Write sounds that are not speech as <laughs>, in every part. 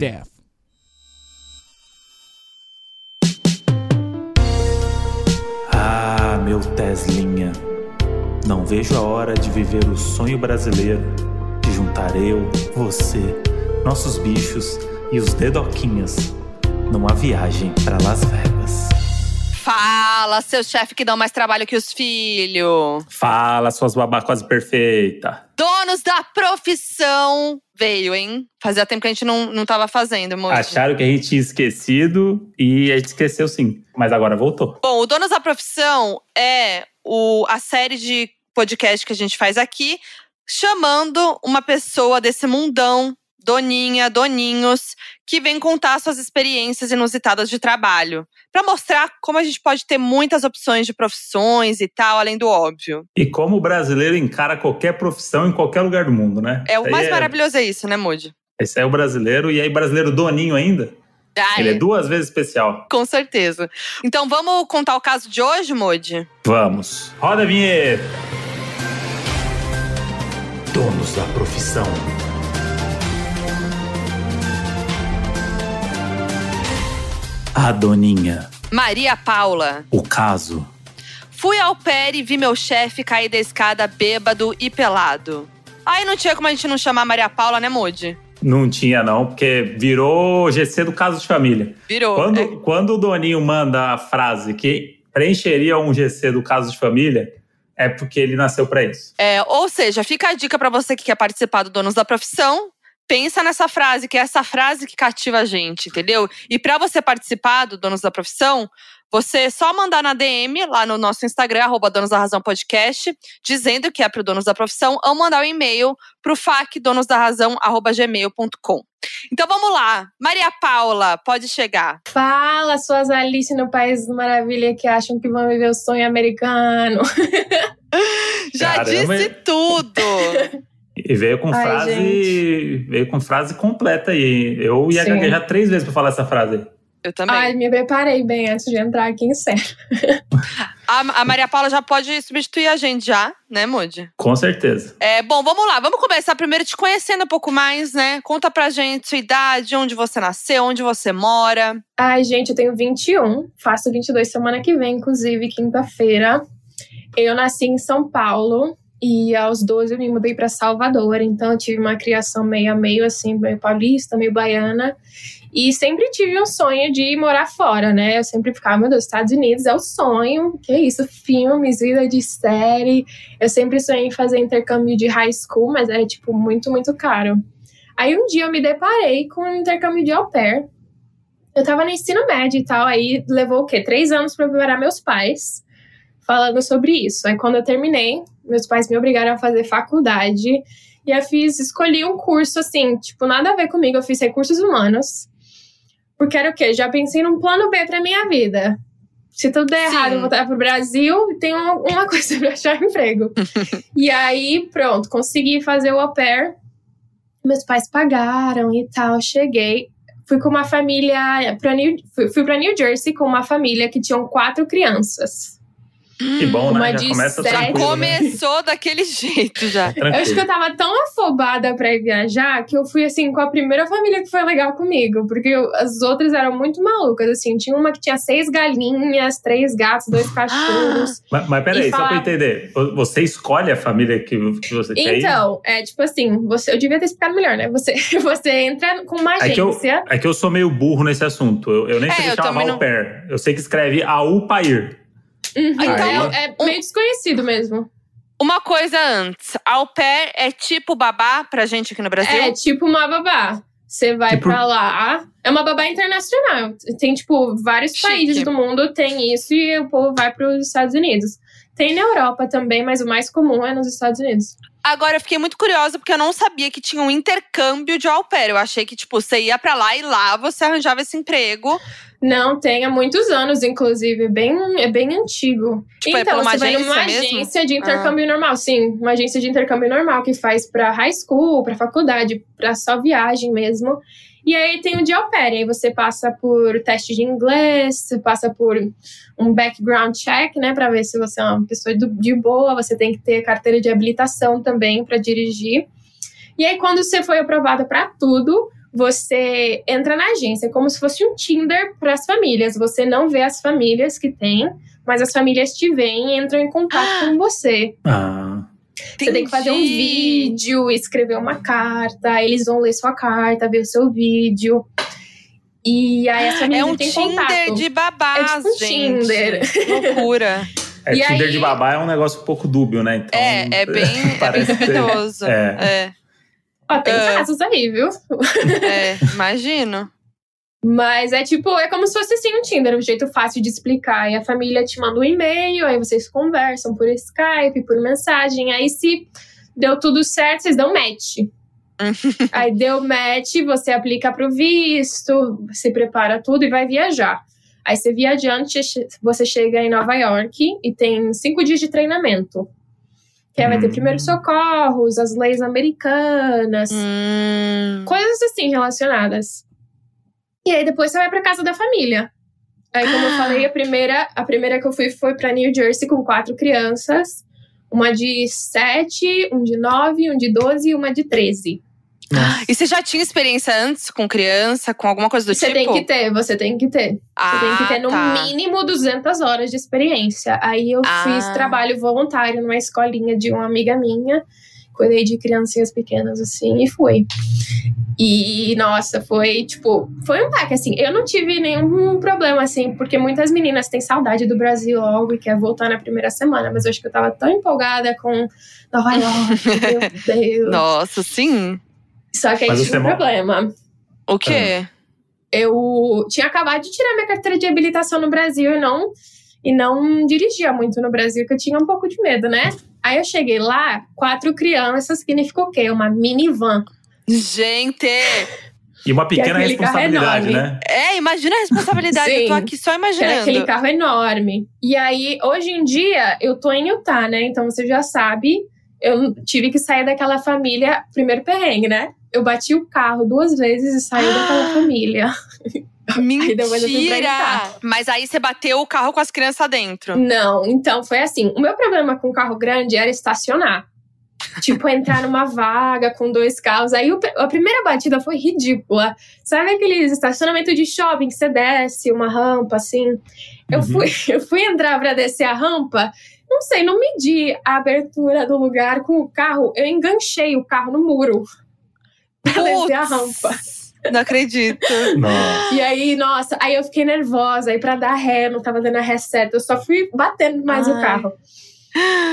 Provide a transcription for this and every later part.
death. Ah, meu Teslinha, não vejo a hora de viver o sonho brasileiro, de juntar eu, você, nossos bichos e os dedoquinhas numa viagem para Las Vegas. Fala, seu chefe que dá mais trabalho que os filhos. Fala, suas babá quase perfeita. Donos da profissão veio, hein? Fazia tempo que a gente não, não tava fazendo, moço. Acharam que a gente tinha esquecido e a gente esqueceu sim, mas agora voltou. Bom, o Donos da Profissão é o, a série de podcast que a gente faz aqui, chamando uma pessoa desse mundão doninha, doninhos, que vem contar suas experiências inusitadas de trabalho, para mostrar como a gente pode ter muitas opções de profissões e tal, além do óbvio. E como o brasileiro encara qualquer profissão em qualquer lugar do mundo, né? É o Isso mais aí maravilhoso é isso, né, Moody? Esse é o brasileiro, e aí brasileiro doninho ainda. Ah, Ele é duas vezes especial. Com certeza. Então vamos contar o caso de hoje, Moody? Vamos. Roda a vinheta. Donos da profissão. A doninha. Maria Paula. O caso. Fui ao pé e vi meu chefe cair da escada bêbado e pelado. Aí não tinha como a gente não chamar Maria Paula, né, Moody? Não tinha, não, porque virou GC do caso de família. Virou. Quando, é. quando o Doninho manda a frase que preencheria um GC do caso de família, é porque ele nasceu pra isso. É, ou seja, fica a dica pra você que quer participar do Donos da Profissão. Pensa nessa frase, que é essa frase que cativa a gente, entendeu? E pra você participar do Donos da Profissão, você só mandar na DM lá no nosso Instagram, arroba Donos da Razão Podcast, dizendo que é pro Donos da Profissão, ou mandar um e-mail pro facdonosdarrazão.gmail.com. Então vamos lá. Maria Paula, pode chegar. Fala, suas Alice no País da Maravilha que acham que vão viver o sonho americano. <laughs> Já Caramba. disse tudo. <laughs> E veio com Ai, frase. gente. Veio com frase completa aí. Eu ia Sim. gaguejar três vezes pra falar essa frase aí. Eu também. Ai, me preparei bem antes de entrar aqui em sério. <laughs> A, a Maria Paula já pode substituir a gente já, né, Moody? Com certeza. É, bom, vamos lá. Vamos começar primeiro te conhecendo um pouco mais, né? Conta pra gente sua idade, onde você nasceu, onde você mora. Ai, gente, eu tenho 21, faço 22 semana que vem, inclusive, quinta-feira. Eu nasci em São Paulo e aos 12 eu me mudei para Salvador, então eu tive uma criação meio meio, assim, meio paulista, meio baiana. E sempre tive um sonho de morar fora, né? Eu sempre ficava, meu Deus, Estados Unidos é o sonho. Que isso, filmes, vida de série. Eu sempre sonhei em fazer intercâmbio de high school, mas era, tipo, muito, muito caro. Aí um dia eu me deparei com um intercâmbio de au pair. Eu tava no ensino médio e tal, aí levou o quê? Três anos pra preparar meus pais falando sobre isso. Aí quando eu terminei, meus pais me obrigaram a fazer faculdade. E eu fiz, escolhi um curso assim, tipo, nada a ver comigo, eu fiz recursos humanos. Porque era o quê? Já pensei num plano B pra minha vida. Se tudo der Sim. errado, eu voltar pro Brasil e tenho uma <laughs> coisa pra achar emprego. <laughs> e aí, pronto, consegui fazer o au pair. Meus pais pagaram e tal, cheguei. Fui com uma família pra New, fui, fui pra New Jersey com uma família que tinham quatro crianças. Que bom, Uma né? Já começa sete. tranquilo, né? Começou daquele jeito já. Eu acho que Tranquilo. eu tava tão afobada pra ir viajar que eu fui, assim, com a primeira família que foi legal comigo. Porque eu- as outras eram muito malucas, assim. Tinha uma que tinha seis galinhas, três gatos, dois <gasps> cachorros. Mas, mas peraí, E só pra falar- entender. Você escolhe a família que, que você quer ir? Então, é tipo assim, você, eu devia ter explicado melhor, né? Você, <laughs> você entra com uma É que, eu, agência. é que eu sou meio burro nesse assunto. Eu, eu nem É, sei chamava também não- au pair. Eu sei que escreve AUPAIR. Uhum, Então, é, é meio desconhecido mesmo. Uma coisa antes. Au pair é tipo babá pra gente aqui no Brasil? É tipo uma babá. Você vai Tipo- pra lá. É uma babá internacional. Tem, tipo, vários Chique. países do mundo tem isso e o povo vai pros Estados Unidos. Tem na Europa também, mas o mais comum é nos Estados Unidos. Agora, eu fiquei muito curiosa porque eu não sabia que tinha um intercâmbio de au pair. Eu achei que, tipo, você ia pra lá e lá você arranjava esse emprego. Não, tem há muitos anos, inclusive. É bem, é bem antigo. Tipo, é então, uma você vai numa mesmo? agência de intercâmbio normal, sim. Uma agência de intercâmbio normal que faz pra high school, pra faculdade, pra só viagem mesmo. E aí tem o de au pair. Aí você passa por teste de inglês, você passa por um background check, né? Pra ver se você é uma pessoa de boa. Você tem que ter carteira de habilitação também pra dirigir. E aí, quando você foi aprovada pra tudo, você entra na agência, é como se fosse um Tinder para as famílias. Você não vê as famílias que tem, mas as famílias te veem e entram em contato com você. Ah. Você tem que fazer um vídeo, escrever uma carta, eles vão ler sua carta, ver o seu vídeo. E aí as É famílias um têm Tinder contato. de babás, É tipo um gente. Tinder. Loucura. <laughs> É, E Tinder aí- de babá é um negócio um pouco dúbio, né? Então, É, é bem, é bem <laughs> duvidoso. É. É, Ó, tem Ah. casos aí, viu? é, <laughs> imagino. Mas é tipo, é como se fosse assim um Tinder, um jeito fácil de explicar. E a família te manda um e-mail, aí vocês conversam por Skype, por mensagem. Aí se deu tudo certo, vocês dão match. <laughs> aí deu match, você aplica pro visto, se prepara tudo e vai viajar. Aí você viajante, você chega em Nova York e tem cinco dias de treinamento. Que aí vai ter Hum. primeiros socorros, as leis americanas, Hum. coisas assim relacionadas. E aí depois você vai pra casa da família. Aí, como eu falei, a primeira, a primeira que eu fui foi pra New Jersey com quatro crianças. Uma de sete, um de nove, um de doze e uma de treze. Nossa. E você já tinha experiência antes com criança, com alguma coisa do Você tipo? tem que ter, você tem que ter. ah, Você tem que ter no tá. mínimo 200 horas de experiência. Aí eu Ah. fiz trabalho voluntário numa escolinha de uma amiga minha. Cuidei de criancinhas pequenas assim e fui. E nossa, foi tipo, foi um baque assim. Eu não tive nenhum problema assim, porque muitas meninas têm saudade do Brasil logo e quer voltar na primeira semana, mas eu acho que eu tava tão empolgada com Nova York, meu <laughs> Deus. Nossa, sim. Só que aí Mas tive você um mo- problema. O quê? eu tinha acabado de tirar minha carteira de habilitação no Brasil e não e não dirigia muito no Brasil, que eu tinha um pouco de medo, né? Aí eu cheguei lá, quatro crianças, significa o quê? Uma minivan. Gente! E uma pequena carro responsabilidade, né? É, imagina a responsabilidade. eu tô Sim. aqui só Que era imaginando. aquele carro enorme. E aí, hoje em dia, eu tô em Utah, né? Então você já sabe, eu tive que sair daquela família, primeiro perrengue, né? Eu bati o carro duas vezes e saí daquela família. Aí fui pra Mentira! Utah. Mas aí você bateu o carro com as crianças dentro. Não, então foi assim. O meu problema com carro grande era estacionar. Tipo, entrar numa vaga com dois carros. Aí o- a primeira batida foi ridícula. Sabe aqueles estacionamento de shopping que você desce uma rampa assim? Eu, Uhum. fui, <laughs> eu fui entrar pra descer a rampa. Não sei, não medi a abertura do lugar com o carro. Eu enganchei o carro no muro pra descer a rampa. Não acredito. Nossa. E aí, nossa, aí eu fiquei nervosa. Aí pra dar ré, eu não tava dando a ré certa. Eu só fui batendo mais o Ai. carro.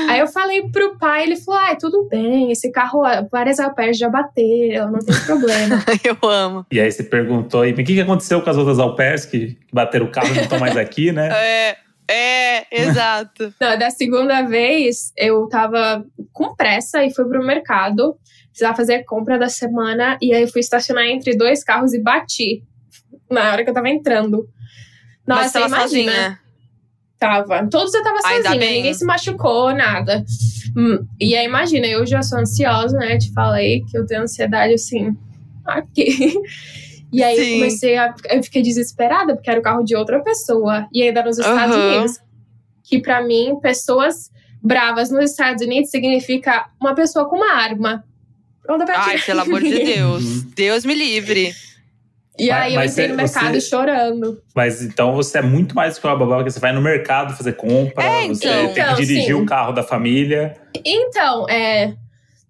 Aí eu falei pro pai, ele falou: ai, tudo bem, esse carro, várias alpés já bateram, não tem problema. <laughs> Eu amo. E aí você perguntou, e o que, que aconteceu com as outras que, que bateram o carro e não estão mais aqui, né? <laughs> É, é, exato. <laughs> não, da segunda vez, eu tava com pressa e fui pro mercado, precisava fazer a compra da semana, e aí eu fui estacionar entre dois carros e bati na hora que eu tava entrando. Nossa, Mas tava imagina. sozinha. Tava. Todos eu tava Ainda sozinha, bem. ninguém se machucou, nada. Hum, E aí, imagina, eu já sou ansiosa, né? Te falei que eu tenho ansiedade assim. Aqui. <laughs> E aí Sim. eu comecei a. Eu fiquei desesperada, porque era o carro de outra pessoa. E ainda nos Estados Aham. Unidos. Que pra mim, pessoas bravas nos Estados Unidos significa uma pessoa com uma arma. Pra Ai, pelo amor de. <laughs> Deus. Uhum. Deus me livre. E Mas- aí eu entrei você- no mercado você- chorando. Mas então você é muito mais do que uma babá, porque você vai no mercado fazer compra, É, você então. tem que Então, dirigir sim. o carro da família. Então, é.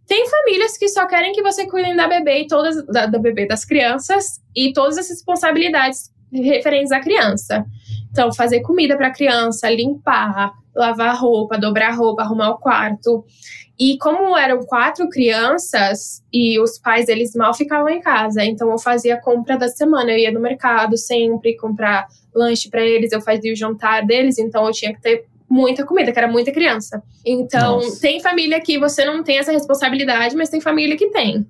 Tem famílias que só querem que você cuide da bebê e todas da, da bebê das crianças e todas as responsabilidades referentes à criança. Então, fazer comida para a criança, limpar, lavar roupa, dobrar roupa, arrumar o quarto. E como eram quatro crianças e os pais deles mal ficavam em casa, então eu fazia a compra da semana, eu ia no mercado sempre comprar lanche para eles, eu fazia o jantar deles, então eu tinha que ter muita comida, que era muita criança. Então, Nossa. tem família que você não tem essa responsabilidade, mas tem família que tem.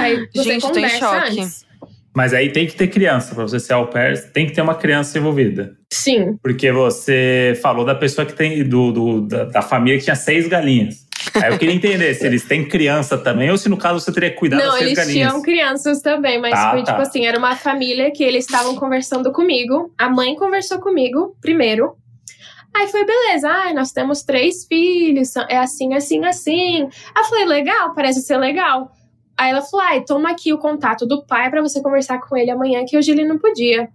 Aí <gasps> você Gente, tô em conversa choque. antes. Mas aí tem que ter criança, pra você ser au pair, tem que ter uma criança envolvida. Sim. Porque você falou da pessoa que tem, do, do- da, da família que tinha seis galinhas. Aí eu queria entender se eles têm criança também, ou se no caso você teria cuidar não, das eles galinhas. tinham crianças também, mas Tá, foi tá. tipo assim, era uma família que eles estavam conversando comigo. A mãe conversou comigo primeiro. Aí foi, beleza, ai, nós temos três filhos, é assim, assim, assim. Aí eu falei, legal, parece ser legal. Aí ela falou: ai, toma aqui o contato do pai para você conversar com ele amanhã, que hoje ele não podia.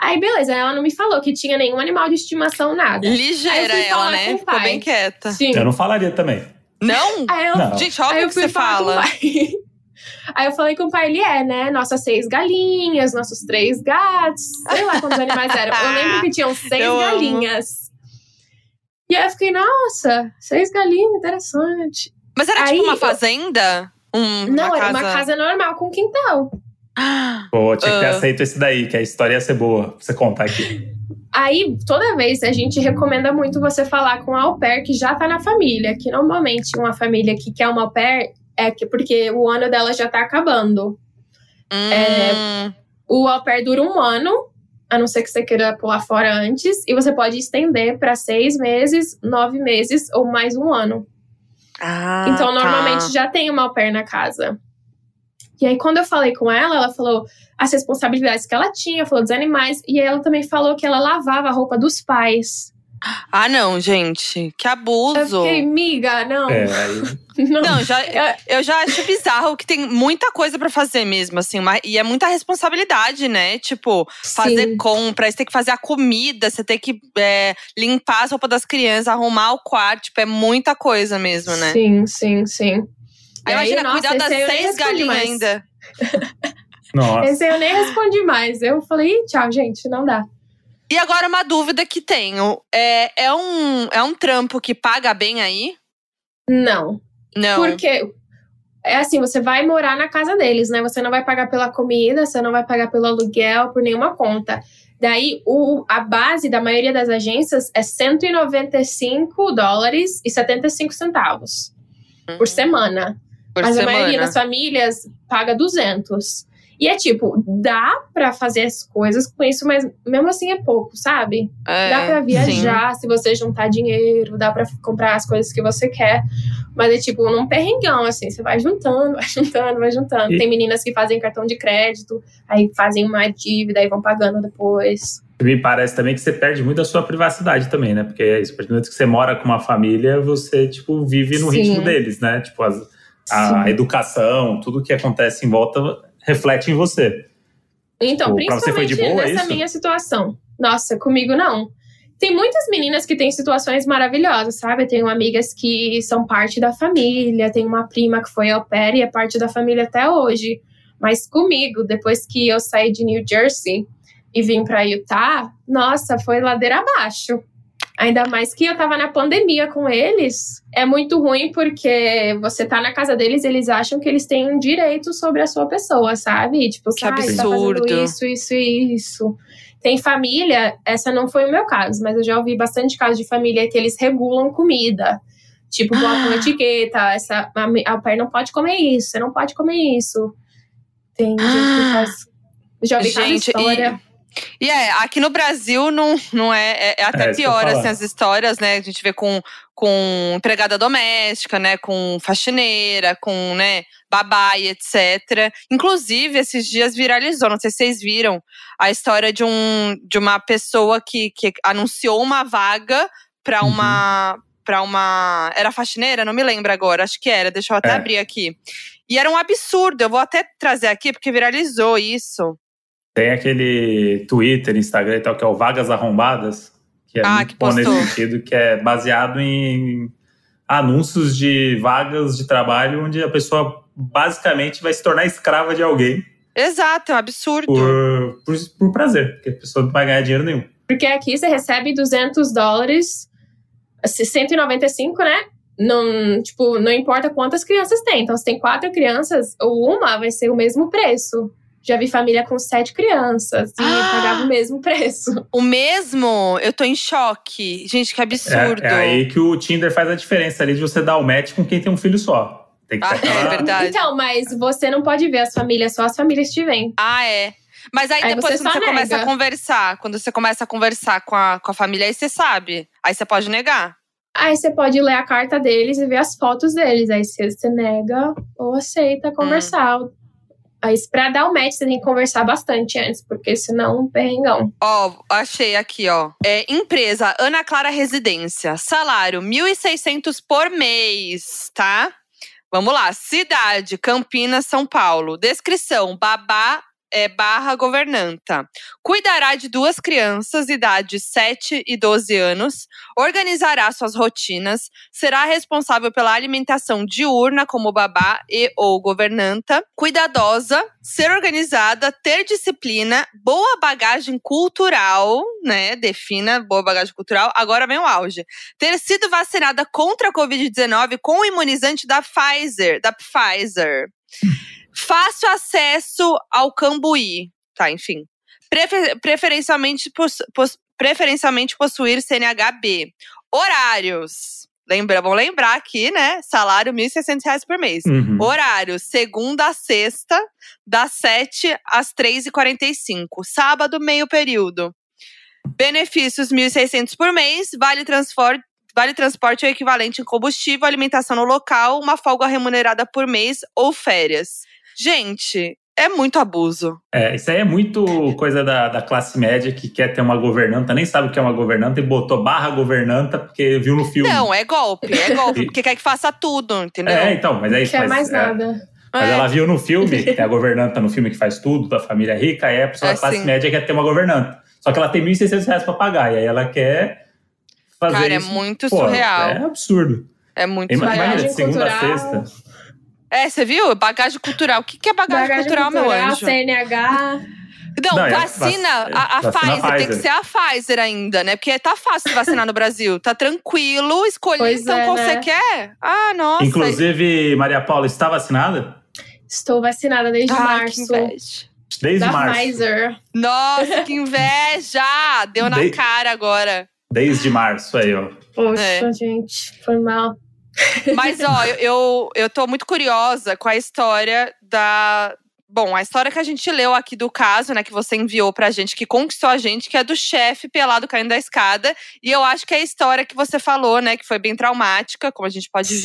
Aí, beleza, ela não me falou que tinha nenhum animal de estimação, nada. Ligeira ela, né? Ficou bem quieta. Sim. Eu não falaria também. Não? <laughs> Aí eu, Não. Gente, eu que você fala. <laughs> Aí eu falei com o pai, ele é, né? Nossas seis galinhas, nossos três gatos. Sei lá quantos animais eram. Eu lembro que tinham <laughs> seis Eu amo. galinhas. E aí eu fiquei, nossa, seis galinhas, interessante. Mas era Aí tipo uma fazenda? Um, Não, uma era casa... uma casa normal com quintal. Pô, tinha que ter Ah. aceito esse daí, que a história ia ser boa pra você contar aqui. Aí, toda vez, a gente recomenda muito você falar com a au pair que já tá na família. Que normalmente uma família que quer uma au pair é que porque o ano dela já tá acabando. Hum, O au pair dura um ano, a não ser que você queira pular fora antes, e você pode estender para seis meses, nove meses ou mais um ano. ah, então, tá. normalmente já tem uma au pair na casa. E aí, quando eu falei com ela, ela falou as responsabilidades que ela tinha, falou dos animais, e aí ela também falou que ela lavava a roupa dos pais. Ah, não, gente. Que Eu abuso. fiquei, miga, não. É, <laughs> aí, não. Não, já, eu já acho bizarro que tem muita coisa pra fazer mesmo, assim. mas- e é muita responsabilidade, né? Tipo, fazer Sim. compra, você tem que fazer a comida, você tem que é, limpar as roupas das crianças, arrumar o quarto. Tipo, é muita coisa mesmo, né? Sim, sim, sim. Aí aí, imagina nossa, cuidar das esse aí eu nem seis respondi galinhas mais. ainda. <laughs> nossa. Esse aí eu nem respondi mais. Eu falei, "Ih, tchau, gente, não dá. E agora uma dúvida que tenho. É, é, um, é um trampo que paga bem aí? Não. Não. Porque é assim, você vai morar na casa deles, né? Você não vai pagar pela comida, você não vai pagar pelo aluguel, por nenhuma conta. Daí, o, a base da maioria das agências é 195 dólares e 75 centavos por semana. Por Mas semana. a maioria das famílias paga 200. E é tipo, dá pra fazer as coisas com isso, mas mesmo assim é pouco, sabe? É, Dá pra sim. viajar se você juntar dinheiro, dá pra comprar as coisas que você quer. Mas é tipo num perrengão, assim, você vai juntando, <laughs> vai juntando, vai juntando. E- Tem meninas que fazem cartão de crédito, aí fazem uma dívida, aí vão pagando depois. Me parece também que você perde muito a sua privacidade também, né? Porque é isso, a partir do momento que você mora com uma família, você, tipo, vive no Sim. ritmo deles, né? Tipo, as- a Sim. educação, tudo que acontece em volta reflete em você. Então, Tipo, principalmente boa, é nessa minha situação. Nossa, comigo não. Tem muitas meninas que têm situações maravilhosas, sabe? Eu tenho amigas que são parte da família, tenho uma prima que foi au pair e é parte da família até hoje. Mas comigo, depois que eu saí de New Jersey e vim pra Utah, nossa, foi ladeira abaixo. Ainda mais que eu tava na pandemia com eles. É muito ruim porque você tá na casa deles, eles acham que eles têm um direito sobre a sua pessoa, sabe? Tipo, Que tá absurdo. fazendo isso, isso e isso. Tem família, essa não foi o meu caso, mas eu já ouvi bastante casos de família que eles regulam comida. Tipo, botam Ah. <gasps> etiqueta, essa, a, a au pair não pode comer isso, você não pode comer isso. Tem gente que Ah. <gasps> faz. Já ouvi cada Gente, história. E é, aqui no Brasil não, não é, é, é até É, pior, assim, as histórias, né? A gente vê com, com empregada doméstica, né? Com faxineira, com, né, babá e etc. Inclusive, esses dias viralizou, não sei se vocês viram, a história de, um, de uma pessoa que, que anunciou uma vaga para Uhum. uma. Para uma. Era faxineira? Não me lembro agora, acho que era, deixa eu até É. abrir aqui. E era um absurdo, eu vou até trazer aqui, porque viralizou isso. Tem aquele Twitter, Instagram e tal, que é o Vagas Arrombadas, que é Ah, muito que bom nesse sentido, que é baseado em anúncios de vagas de trabalho onde a pessoa basicamente vai se tornar escrava de alguém Exato, é um absurdo. por, por, por prazer, porque a pessoa não vai ganhar dinheiro nenhum. Porque aqui você recebe 200 dólares, assim, 195, né? Não, tipo, não importa quantas crianças tem. Então, se tem quatro crianças, ou uma vai ser o mesmo preço. Já vi família com sete crianças e Ah! pagava o mesmo preço. <laughs> O mesmo, eu tô em choque. Gente, que absurdo. É, é aí que o Tinder faz a diferença ali de você dar o match com quem tem um filho só. Tem que Ah, é verdade. Então, mas você não pode ver as famílias, só as famílias te veem. Ah, é. Mas aí, Aí depois, você quando você começa a conversar, quando você começa a conversar com a, com a família, aí você sabe. Aí você pode negar. Aí você pode ler a carta deles e ver as fotos deles. Aí você, você nega ou aceita conversar. Aí, pra dar o match, você tem que conversar bastante antes, porque senão, perrengão. Ó, achei aqui, ó. É, empresa Ana Clara Residência. Salário 1.600 por mês, tá? Vamos lá. Cidade, Campinas, São Paulo. Descrição: babá é, barra governanta. Cuidará de duas crianças, idade 7 e 12 anos, organizará suas rotinas, será responsável pela alimentação diurna como babá e ou governanta, cuidadosa, ser organizada, ter disciplina, boa bagagem cultural, né? Defina boa bagagem cultural. Agora vem o auge. Ter sido vacinada contra a Covid-19 com o imunizante da Pfizer, da Pfizer. Fácil acesso ao Cambuí. Tá, enfim. Prefer preferencialmente, pos preferencialmente possuir CNHB. Horários. Lembra, vamos lembrar aqui, né? Salário R$ 1.600 por mês. Uhum. Horário, segunda a sexta, das 7 às 3h45. Sábado, meio período. Benefícios, R$ 1.600 por mês. Vale transporte, Vale transporte é o equivalente em combustível, alimentação no local, uma folga remunerada por mês ou férias. Gente, é muito abuso. É, isso aí é muito coisa da, da classe média que quer ter uma governanta, nem sabe o que é uma governanta e botou barra governanta porque viu no filme. Não, é golpe, é golpe, porque quer que faça tudo, entendeu? É, então, mas é isso. Quer mas, mais é, nada. Mas É. ela viu no filme, <laughs> que é a governanta no filme que faz tudo, da família rica, aí a pessoa É, da classe sim. média quer ter uma governanta. Só que ela tem 1.600 reais pra pagar, e aí ela quer fazer Cara, é isso. muito Pô, surreal. É absurdo. É muito surreal. Imagina, de segunda a sexta. É, você viu? Bagagem cultural. O que, que é bagagem, Bagagem cultural, meu cultural, anjo? CNH. Não, Não, é vacina, vac- a, a vacina Pfizer, tem que Pfizer. ser a Pfizer ainda, né? Porque tá fácil de vacinar no Brasil. Tá tranquilo, escolher então é, qual né? você quer. Ah, nossa. Inclusive, Maria Paula está vacinada? Estou vacinada desde Ai, que março. inveja. Desde Da março. Pfizer. Nossa, que inveja! Deu na Dei- cara agora. Desde março aí, ó. Poxa, É. gente, foi mal. Mas, ó, eu, eu, eu tô muito curiosa com a história da. Bom, a história que a gente leu aqui do caso, né, que você enviou pra gente, que conquistou a gente, que é do chefe pelado caindo da escada. E eu acho que é a história que você falou, né, que foi bem traumática, como a gente pode ver.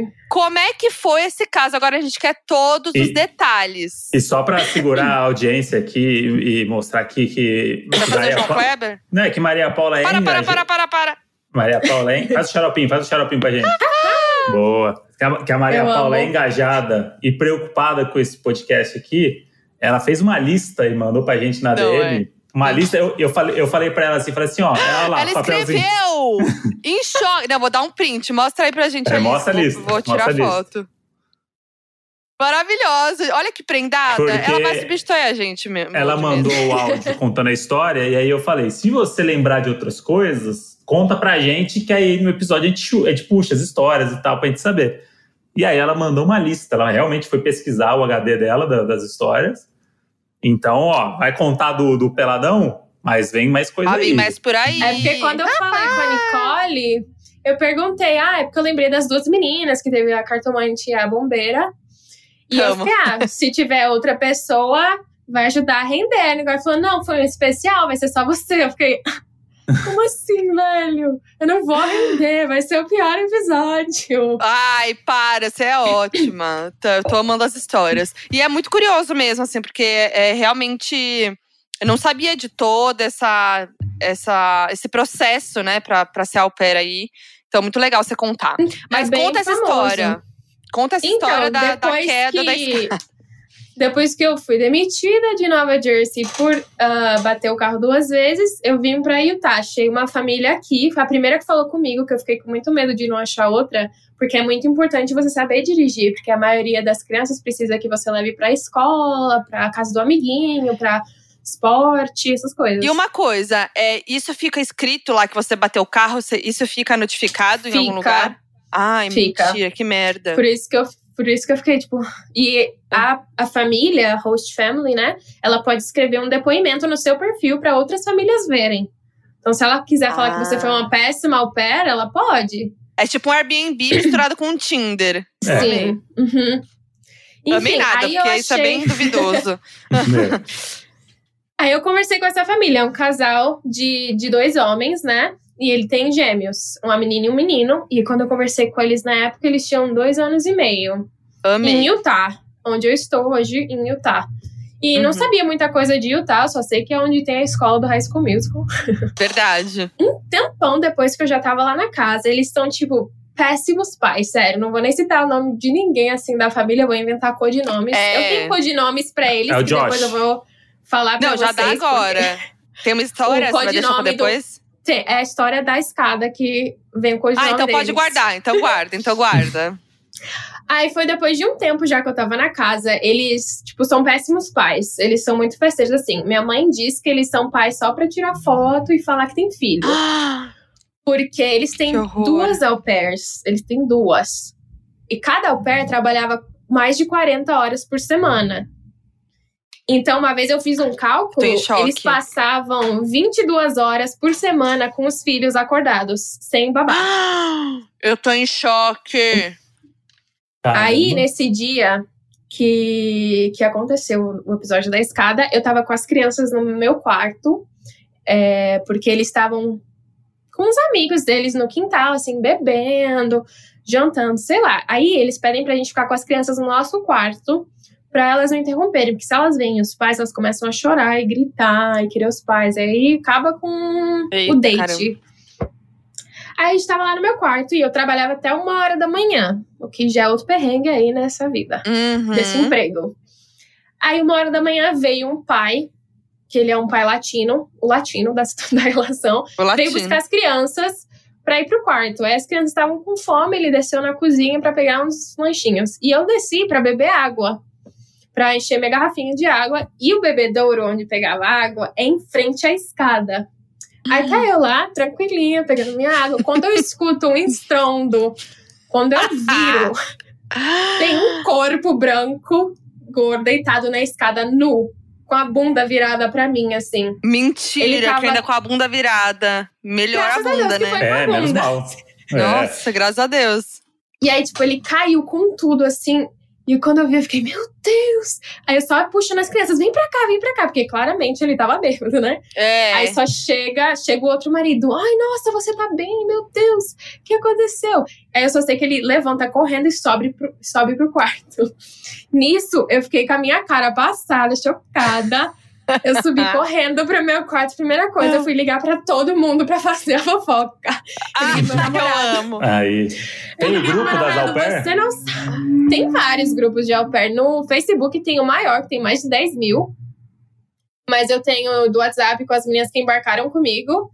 Sim. Como é que foi esse caso? Agora a gente quer todos os E- detalhes. E só pra segurar a audiência aqui e mostrar aqui que. Que fazer Maria João Paula- Kleber? Não, é que Maria Paula é Para, para, engaja- para, para, para. Maria Paula é. Faz o xaropinho, faz o xaropinho pra gente. <laughs> Boa. Que a, que a Maria Eu Paula é amo. engajada e preocupada com esse podcast aqui. Ela fez uma lista e mandou pra gente na Não, DM. Uma lista, eu, eu, falei, eu falei pra ela assim, falei assim, ó, olha lá, Ela papelzinho. escreveu! em choque. Não, vou dar um print. Mostra aí pra gente É, a mostra a lista. lista, Vou, vou tirar a lista. foto. Maravilhosa. Olha que prendada. Porque Ela vai substituir a gente mesmo. Ela mandou o áudio contando a história, e aí eu falei: se você lembrar de outras coisas, conta pra gente, que aí no episódio a gente, a gente puxa as histórias e tal, pra gente saber. E aí ela mandou uma lista, ela realmente foi pesquisar o HD dela, da- das histórias. Então, ó, vai contar do, do Peladão, mas vem mais coisa Ah, aí. vem mais por aí. É porque quando eu falei com a Nicole, eu perguntei, ah, é porque eu lembrei das duas meninas, que teve a cartomante e a bombeira. E eu fiquei, ah, se tiver outra pessoa, vai ajudar a render. A Nicole falou, não, foi um especial, vai ser só você. Eu fiquei, <laughs> como assim, velho? Eu não vou render, vai ser o pior episódio. Ai, para, você é ótima. Eu tô amando as histórias. E é muito curioso mesmo, assim, porque é realmente. Eu não sabia de todo essa, essa, esse processo, né, pra, pra ser au pair aí. Então, muito legal você contar. Mas É conta essa famoso. história. Conta essa história da, da queda da que- escada. Depois que eu fui demitida de Nova Jersey por ah, bater o carro duas vezes, eu vim pra Utah. Achei uma família aqui. Foi a primeira que falou comigo, que eu fiquei com muito medo de não achar outra, porque é muito importante você saber dirigir, porque a maioria das crianças precisa que você leve pra escola, pra casa do amiguinho, pra esporte, essas coisas. E uma coisa, é, isso fica escrito lá que você bateu o carro, isso fica notificado em algum Fica. lugar? Ai, Fica. mentira, que merda. Por isso que eu, por isso que eu fiquei, tipo. E a, a família, a host family, né? Ela pode escrever um depoimento no seu perfil para outras famílias verem. Então, se ela quiser falar que você Ah. foi uma péssima au pair, ela pode. É tipo um Airbnb misturado com um Tinder. É. Sim. Uhum. Também Enfim, nada, aí eu porque isso é achei- bem duvidoso. Meu. <laughs> Aí eu conversei com essa família, é um casal de, de dois homens, né? E ele tem gêmeos, uma menina e um menino. E quando eu conversei com eles na época, eles tinham dois anos e meio. Amei. em Utah, onde eu estou hoje, em Utah. E Uhum. não sabia muita coisa de Utah, só sei que é onde tem a escola do High School Musical. Verdade. <laughs> Um tempão depois que eu já tava lá na casa, eles estão, tipo, péssimos pais, sério. Não vou nem citar o nome de ninguém assim da família, vou inventar codinomes. É. Eu tenho codinomes pra eles, É o que depois eu vou falar pra Não, vocês. já dá porque agora. <laughs> Tem uma história, O você vai deixar pra do- depois? tem- É a história da escada que vem o codinome Ah, então pode deles. guardar. Então guarda, então <laughs> guarda. Aí foi depois de um tempo já que eu tava na casa. Eles, tipo, são péssimos pais. Eles são muito festeiros, assim. Minha mãe diz que eles são pais só pra tirar foto e falar que tem filho. <gasps> Porque eles têm duas au pairs. Eles têm duas. E cada au pair trabalhava mais de 40 horas por semana. Então, uma vez eu fiz um cálculo, eles passavam 22 horas por semana com os filhos acordados, sem babá. <gasps> Eu tô em choque. Aí, nesse dia que, que aconteceu o episódio da escada, eu tava com as crianças no meu quarto, é, porque eles estavam com os amigos deles no quintal, assim, bebendo, jantando, sei lá. Aí eles pedem pra gente ficar com as crianças no nosso quarto, pra elas não interromperem, porque se elas veem os pais, elas começam a chorar e gritar e querer os pais. Aí acaba com Eita, o date. caramba. Aí a gente tava lá no meu quarto e eu trabalhava até uma hora da manhã, o que já é outro perrengue aí nessa vida, Uhum. desse emprego. Aí uma hora da manhã veio um pai, que ele é um pai latino, o latino da, <laughs> da relação, O veio buscar as crianças pra ir pro quarto. Aí as crianças estavam com fome, ele desceu na cozinha pra pegar uns lanchinhos. E eu desci pra beber água, pra encher minha garrafinha de água. E o bebedouro onde pegava água é em frente à escada. Aí tá eu lá, tranquilinha, pegando minha água. Quando eu escuto um <laughs> estrondo, quando eu viro, <laughs> tem um corpo branco, gordo, deitado na escada, nu, com a bunda virada pra mim, assim. Mentira, Ele tava- que ainda com a bunda virada. Melhor Graças a a Deus bunda, que né? foi- É, com a menos bunda. mal. <laughs> É. Nossa, graças a Deus. E aí, tipo, ele caiu com tudo, assim. E quando eu vi, eu fiquei, meu Deus! Aí eu só puxando as crianças, vem pra cá, vem pra cá. Porque claramente ele tava bêbado, né? É. Aí só chega, chega o outro marido. Ai, nossa, você tá bem, meu Deus! O que aconteceu? Aí eu só sei que ele levanta correndo e sobe pro, sobe pro quarto. <laughs> Nisso, eu fiquei com a minha cara passada, chocada. Eu subi <laughs> correndo pro meu quarto. Primeira coisa, eu fui ligar pra todo mundo pra fazer a fofoca. Ah, meu que eu amo. Aí. Tem o grupo das Namorado, au pair? Você não sabe. Tem vários grupos de au pair. No Facebook tem o maior, que tem mais de 10 mil. Mas eu tenho do WhatsApp com as meninas que embarcaram comigo.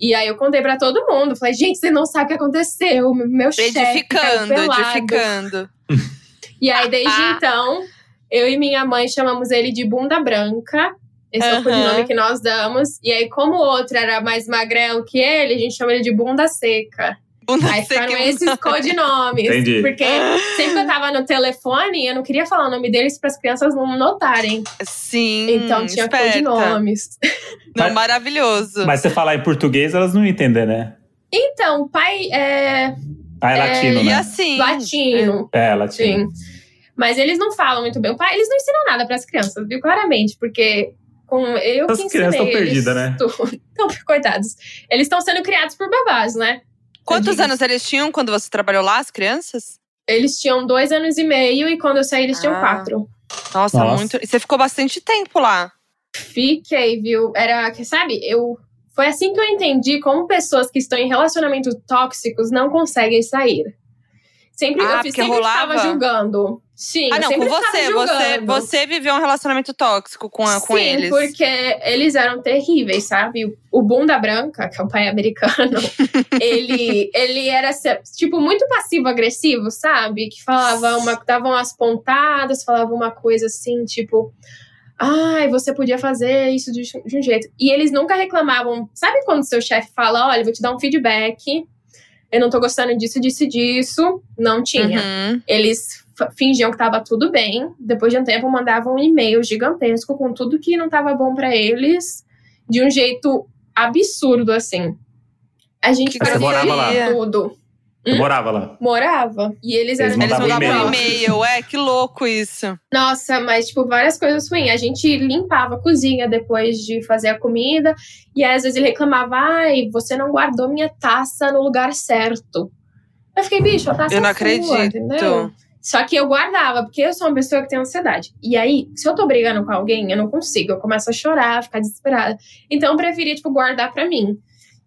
E aí eu contei pra todo mundo. Falei, gente, você não sabe o que aconteceu. Meu chefe Edificando, edificando. E aí, desde então, eu e minha mãe chamamos ele de Bunda Branca. Esse é Aham. o codinome que nós damos. E aí, como o outro era mais magrelo que ele, a gente chama ele de Bunda Seca. Bunda Aí seca ficaram e esses <laughs> codinomes. Entendi. Porque sempre que eu tava no telefone, eu não queria falar o nome deles para as crianças não notarem. Sim. então tinha esperta. codinomes. <laughs> Não, Mas- maravilhoso. Mas você falar em português, elas não entendem, né? Então, pai é Ah, é, É, latino, e né? assim. latino. É, latino. Sim. Mas eles não falam muito bem. O pai, eles não ensinam nada para as crianças, viu? Claramente, porque com eu As que crianças ensinei tão eles perdidas, né? <laughs> Então, coitados. Eles estão sendo criados por babás, né? Quantos anos eles tinham quando você trabalhou lá, as crianças? Eles tinham dois anos e meio e quando eu saí eles tinham Ah. quatro. Nossa, Nossa. muito. E você ficou bastante tempo lá. Fiquei, viu? Era, que sabe, eu. Foi assim que eu entendi como pessoas que estão em relacionamentos tóxicos não conseguem sair. Sempre, Ah, eu fiz- sempre rolava? estava julgando. Sim, ah, não, com você. Você, você viveu um relacionamento tóxico com, a, com Sim, eles. porque eles eram terríveis, sabe? O- O Bunda Branca, que é o pai americano, <laughs> ele, ele era, tipo, muito passivo-agressivo, sabe? Que falava uma, dava umas pontadas, falava uma coisa assim, tipo... Ai, você podia fazer isso de, de um jeito. E eles nunca reclamavam. Sabe quando seu chefe fala, olha, vou te dar um feedback, eu não tô gostando disso, disso e disso? Não tinha Uhum. eles fingiam que tava tudo bem. Depois de um tempo, mandavam um e-mail gigantesco com tudo que não tava bom pra eles, de um jeito absurdo, assim. A gente fazia tudo. Hum? morava lá. Morava. E eles, Eles eram Eles Mandavam um e-mail. e-mail. É, que louco isso. Nossa, mas, tipo, várias coisas ruins. A gente limpava a cozinha depois de fazer a comida. E aí, às vezes ele reclamava: ai, você não guardou minha taça no lugar certo. Eu fiquei, bicho, a taça Eu não é sua, acredito. entendeu? Só que eu guardava, porque eu sou uma pessoa que tem ansiedade. E aí, se eu tô brigando com alguém, eu não consigo. Eu começo a chorar, ficar desesperada. Então eu preferia, tipo, guardar pra mim.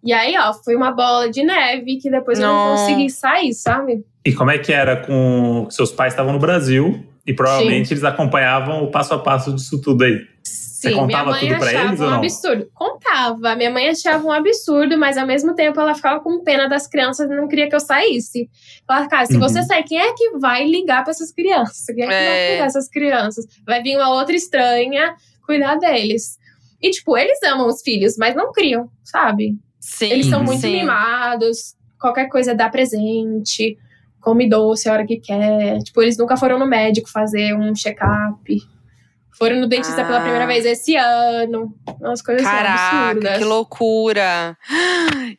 E aí, ó, foi uma bola de neve que depois eu não Não. consegui sair, sabe? E como é que era com. Seus pais estavam no Brasil e provavelmente eles acompanhavam o passo a passo disso tudo aí. Sim, contava minha mãe tudo pra achava eles um ou não? absurdo. Contava. Minha mãe achava um absurdo, mas ao mesmo tempo ela ficava com pena das crianças e não queria que eu saísse. Falava, cara, se Uhum. você sair, quem é que vai ligar pra essas crianças? Quem é que vai É. cuidar dessas crianças? Vai vir uma outra estranha cuidar deles. E, tipo, eles amam os filhos, mas não criam, sabe? Sim. Eles são muito sim. mimados, qualquer coisa dá presente, come doce a hora que quer. Tipo, eles nunca foram no médico fazer um check-up. Foram no dentista Ah. pela primeira vez esse ano. Umas coisas assim, Caraca, absurdas. que loucura.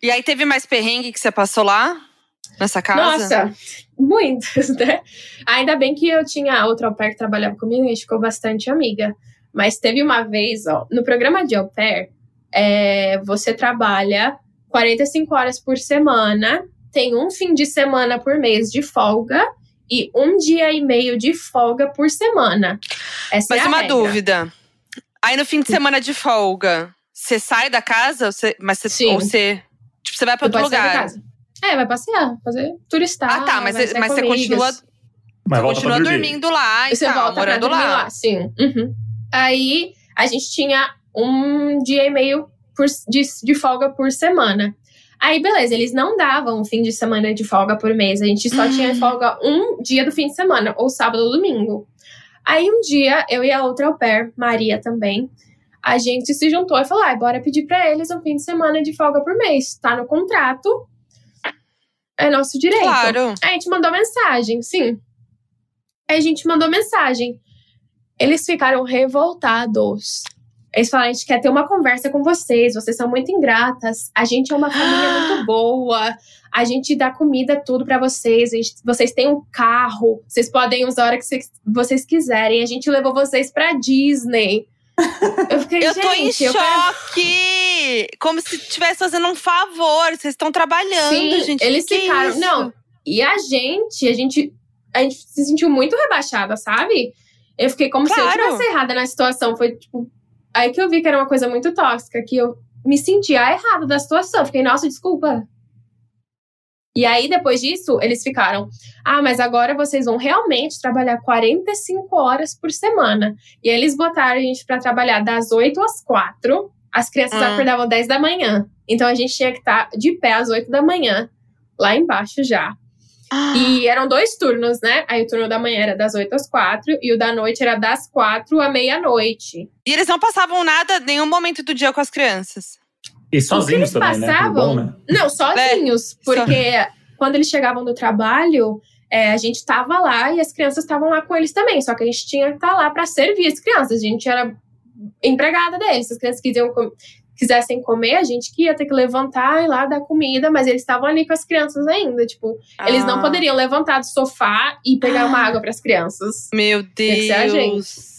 E aí teve mais perrengue que você passou lá? Nessa casa? Nossa, muitas, né? Ainda bem que eu tinha outra au pair que trabalhava comigo e a gente ficou bastante amiga. Mas teve uma vez, ó, no programa de au pair, é, você trabalha 45 horas por semana, tem um fim de semana por mês de folga e um dia e meio de folga por semana. Essa Mas é a uma regra. dúvida. Aí no fim de semana de folga, você sai da casa? Você, mas você, Sim. ou você. Tipo, você vai pra outro lugar. casa. É, vai passear, fazer turistar. Ah, tá, mas, mas você continua, Mas você continua dormindo lá e Você tal, volta pra morando dormir lá. lá. Sim. Uhum. Aí a gente tinha um dia e meio por- de, de folga por semana. Aí, beleza, eles não davam um fim de semana de folga por mês. A gente só Hum. tinha folga um dia do fim de semana, ou sábado ou domingo. Aí um dia, eu e a outra au pair, Maria também, a gente se juntou e falou: ah, bora pedir pra eles um fim de semana de folga por mês. Tá no contrato. É nosso direito. Claro. Aí a gente mandou mensagem, sim. Aí a gente mandou mensagem. Eles ficaram revoltados. Eles falaram: a gente quer ter uma conversa com vocês, vocês são muito ingratas. A gente é uma família <gasps> muito boa. A gente dá comida, tudo pra vocês. a gente- vocês têm um carro. Vocês podem usar a hora que vocês, vocês quiserem. A gente levou vocês pra Disney. Eu fiquei, Eu tô em eu quero choque! Como se estivesse fazendo um favor. Vocês estão trabalhando, Sim, gente. eles que ficaram. isso? Não, e a gente, a gente, a gente se sentiu muito rebaixada, sabe? Eu fiquei como se eu Claro. tivesse errada na situação. Foi tipo. Aí que eu vi que era uma coisa muito tóxica, que eu me sentia errada da situação. Fiquei, nossa, desculpa. E aí, depois disso, eles ficaram: ah, mas agora vocês vão realmente trabalhar 45 horas por semana. E aí eles botaram a gente pra trabalhar das 8 às 4. As crianças Hum. acordavam 10 da manhã. Então a gente tinha que estar de pé às 8 da manhã, lá embaixo já. Ah, E eram dois turnos, né? Aí o turno da manhã era das 8 às 4 e o da noite era das 4 à meia-noite. E eles não passavam nada, nenhum momento do dia com as crianças. E sozinhos eles também, né? Passavam- bom, né? Não, sozinhos, porque quando eles chegavam do trabalho, é, a gente tava lá e as crianças estavam lá com eles também. Só que a gente tinha que estar lá para servir as crianças. A gente era empregada deles. As crianças quisiam com- quisessem comer, a gente que ia ter que levantar e ir lá dar comida, mas eles estavam ali com as crianças ainda. Tipo, eles não Ah, poderiam levantar do sofá e pegar uma água para as crianças. Meu Tem que ser a Deus.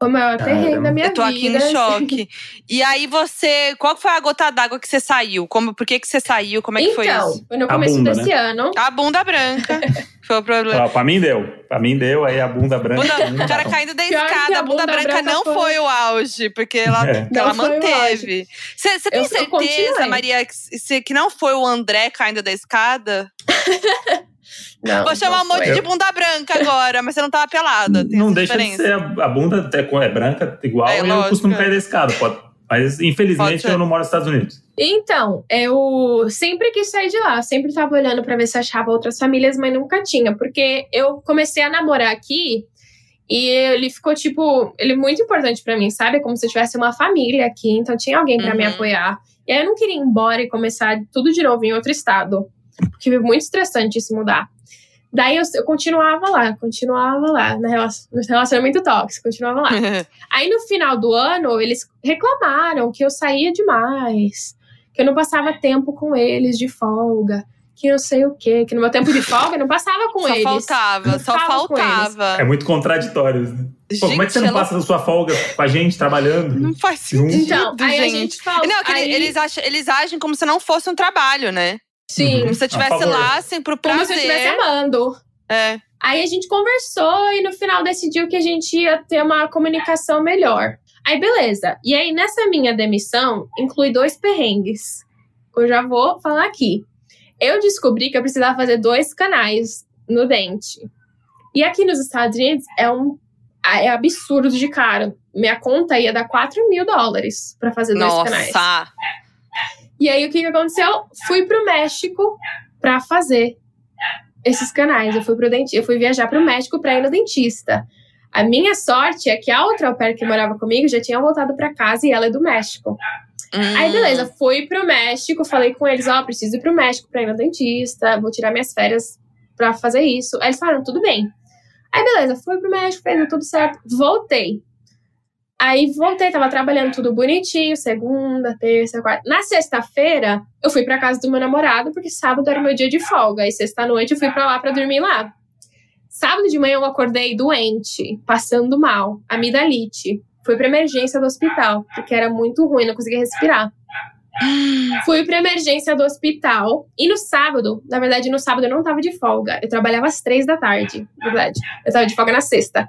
Foi o maior Caramba. perrengue da minha Eu tô aqui vida. em <laughs> choque. E aí você. Qual foi a gota d'água que você saiu? Como, por que, que você saiu? Como é que foi então, isso? foi no começo bunda, desse ano. A bunda branca. <laughs> foi o problema. Ó, pra mim deu. Pra mim deu, aí a bunda branca. Bunda- não o cara caindo da escada, a a bunda, bunda branca, branca não foi- foi o auge, porque ela, É. ela foi manteve. Você tem Eu- certeza. Maria, que, que não foi o André caindo da escada? <laughs> Não, Vou chamar não um monte foi. de bunda branca agora, mas você não tava pelada. Tem Não deixa de diferença. ser. A, a bunda é, é branca, igual, É, e eu lógico, costumo é. cair da escada. Pode, mas infelizmente eu não moro nos Estados Unidos. Então, eu sempre quis sair de lá, sempre tava olhando pra ver se achava outras famílias, mas nunca tinha, porque eu comecei a namorar aqui e ele ficou tipo, ele é muito importante pra mim, sabe? Como se eu tivesse uma família aqui, então tinha alguém pra me Uhum. apoiar. E aí eu não queria ir embora e começar tudo de novo em outro estado, porque foi muito estressante se mudar. Daí eu, eu continuava lá, continuava lá, na relação, no relacionamento tóxico, continuava lá. <laughs> Aí no final do ano, eles reclamaram que eu saía demais, que eu não passava tempo com eles de folga, que não sei o quê, que no meu tempo de folga eu não passava com <laughs> só eles. faltava, só faltava. É muito contraditório. Né? Pô, como é que você Gente, não ela- passa a sua folga com a gente trabalhando? Não faz sentido, Então, aí gente. a gente falou. Não, que aí, eles, acham, eles agem como se não fosse um trabalho, né? Sim, Como se você A estivesse lá, assim, pro como prazer. se eu estivesse amando. É. Aí a gente conversou e no final decidiu que a gente ia ter uma comunicação melhor. Aí beleza. E aí nessa minha demissão inclui dois perrengues. eu já vou falar aqui. Eu descobri que eu precisava fazer dois canais no dente. E aqui nos Estados Unidos é um é absurdo de caro. Minha conta ia dar 4 mil dólares para fazer dois Nossa. canais. E aí o que, que aconteceu? Fui pro México para fazer esses canais. Eu fui pro dentista, eu fui viajar pro México para ir no dentista. A minha sorte é que a outra au pair que morava comigo já tinha voltado para casa e ela é do México. Hum. Aí, beleza, fui pro México, falei com eles, ó, preciso ir pro México pra ir no dentista, vou tirar minhas férias pra fazer isso. Aí eles falaram, tudo bem. Aí, beleza, fui pro México, fez tudo certo, voltei. Aí voltei, tava trabalhando tudo bonitinho, segunda, terça, quarta. Na sexta-feira, eu fui pra casa do meu namorado, porque sábado era meu dia de folga. Aí sexta-noite eu fui pra lá pra dormir lá. Sábado de manhã eu acordei doente, passando mal, amidalite. Fui pra emergência do hospital, porque era muito ruim, não conseguia respirar. Fui pra emergência do hospital. E no sábado, na verdade, no sábado eu não tava de folga. Eu trabalhava às três da tarde, na verdade. Eu tava de folga na sexta.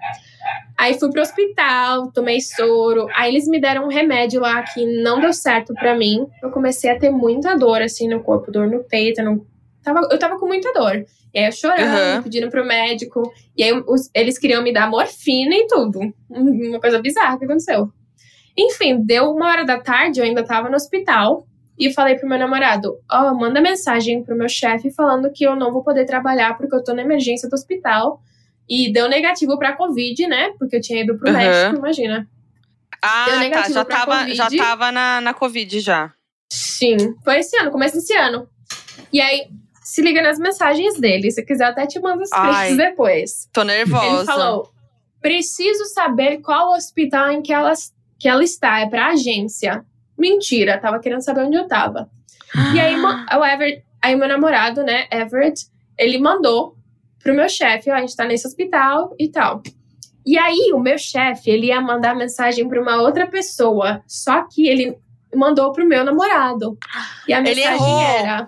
Aí fui pro hospital, tomei soro. Aí eles me deram um remédio lá que não deu certo pra mim. Eu comecei a ter muita dor, assim, no corpo, dor no peito. Eu, não... tava, eu tava com muita dor. E aí eu chorando, Uhum. pedindo pro médico. E aí os- eles queriam me dar morfina e tudo. Uma coisa bizarra que aconteceu. Enfim, deu uma hora da tarde, eu ainda tava no hospital. E falei pro meu namorado: Ó, manda mensagem pro meu chefe falando que eu não vou poder trabalhar porque eu tô na emergência do hospital. E deu negativo pra Covid, né? Porque eu tinha ido pro Uhum. México, imagina. Ah, tá. Já tava, já Covid. tava na, na Covid já. Sim, foi esse ano, começo desse ano. E aí, se liga nas mensagens dele. Se quiser, até te mando os prints depois. Tô nervosa. Ele falou: preciso saber qual hospital em que ela, que ela está. É pra agência. Mentira, tava querendo saber onde eu tava. E aí, ma- o Everett, aí meu namorado, né, Everett, ele mandou pro meu chefe, ó, a gente tá nesse hospital e tal. E aí, o meu chefe, ele ia mandar mensagem pra uma outra pessoa, só que ele mandou pro meu namorado. E a Ele mensagem errou. era...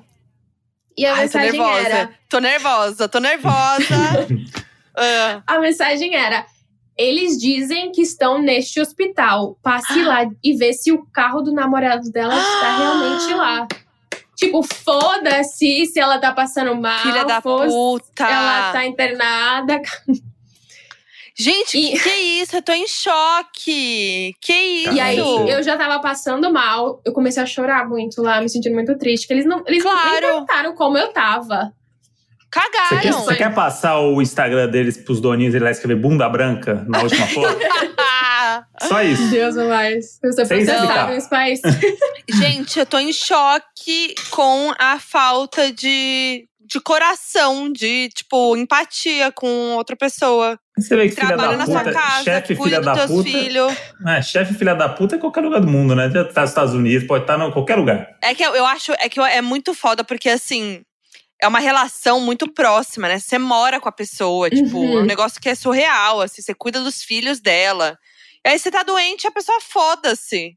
E a Ai, tô mensagem nervosa. era... Tô nervosa, tô nervosa. <laughs> Ah, A mensagem era... Eles dizem que estão neste hospital. Passe lá e vê se o carro do namorado dela está realmente lá. Tipo, foda-se se ela tá passando mal. filha da puta. Ela tá internada. Gente, E- que isso? Eu tô em choque. Que isso? E aí, eu já tava passando mal. Eu comecei a chorar muito lá, me sentindo muito triste. Que eles não, eles não nem Claro. perguntaram como eu tava. Você quer, Cagaram. você quer passar o Instagram deles pros doninhos e ele vai escrever bunda branca na última foto? <laughs> Só isso. Deus é mais. Eu sou explicar. nesse país. Gente, eu tô em choque com a falta de, de coração, de, tipo, empatia com outra pessoa. Você vê que filha Trabalha da na sua puta, casa, chefe cuida filha dos da teus puta. filhos. É, chefe filha da puta é qualquer lugar do mundo, né? Tá nos Estados Unidos, pode estar em qualquer lugar. É que eu, eu acho é que eu- é muito foda, porque assim. É uma relação muito próxima, né? Você mora com a pessoa, tipo, Uhum. é um negócio que é surreal, assim, você cuida dos filhos dela. E aí você tá doente, a pessoa foda-se.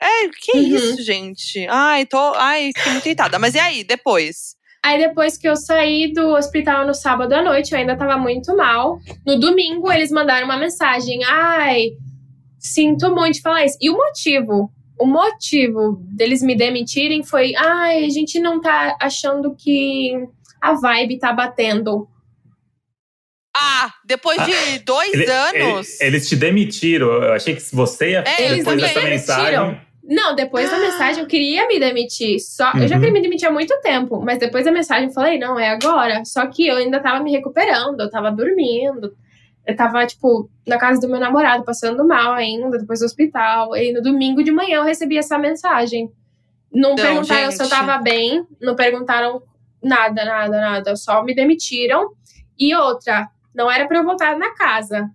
É, que Uhum. isso, gente? Ai, tô. Ai, fiquei muito irritada. Mas e aí, depois? Aí depois que eu saí do hospital no sábado à noite, eu ainda tava muito mal. No domingo, eles mandaram uma mensagem. Ai, sinto muito de falar isso. E o motivo? O motivo deles me demitirem foi: ai, a gente não tá achando que a vibe tá batendo. Ah, depois de dois Ele- anos. ele- eles te demitiram. Eu achei que você ia, É, eles depois dessa demitiram. mensagem. Não, depois da mensagem eu queria me demitir. Só, Eu já Uhum. queria me demitir há muito tempo, mas depois da mensagem eu falei, não, é agora. Só que eu ainda tava me recuperando, eu tava dormindo. Eu tava, tipo, na casa do meu namorado, passando mal ainda, depois do hospital. E no domingo de manhã eu recebi essa mensagem. Não, Não, perguntaram se eu gente. tava bem, não perguntaram nada, nada, nada. Só me demitiram. E outra, não era pra eu voltar na casa.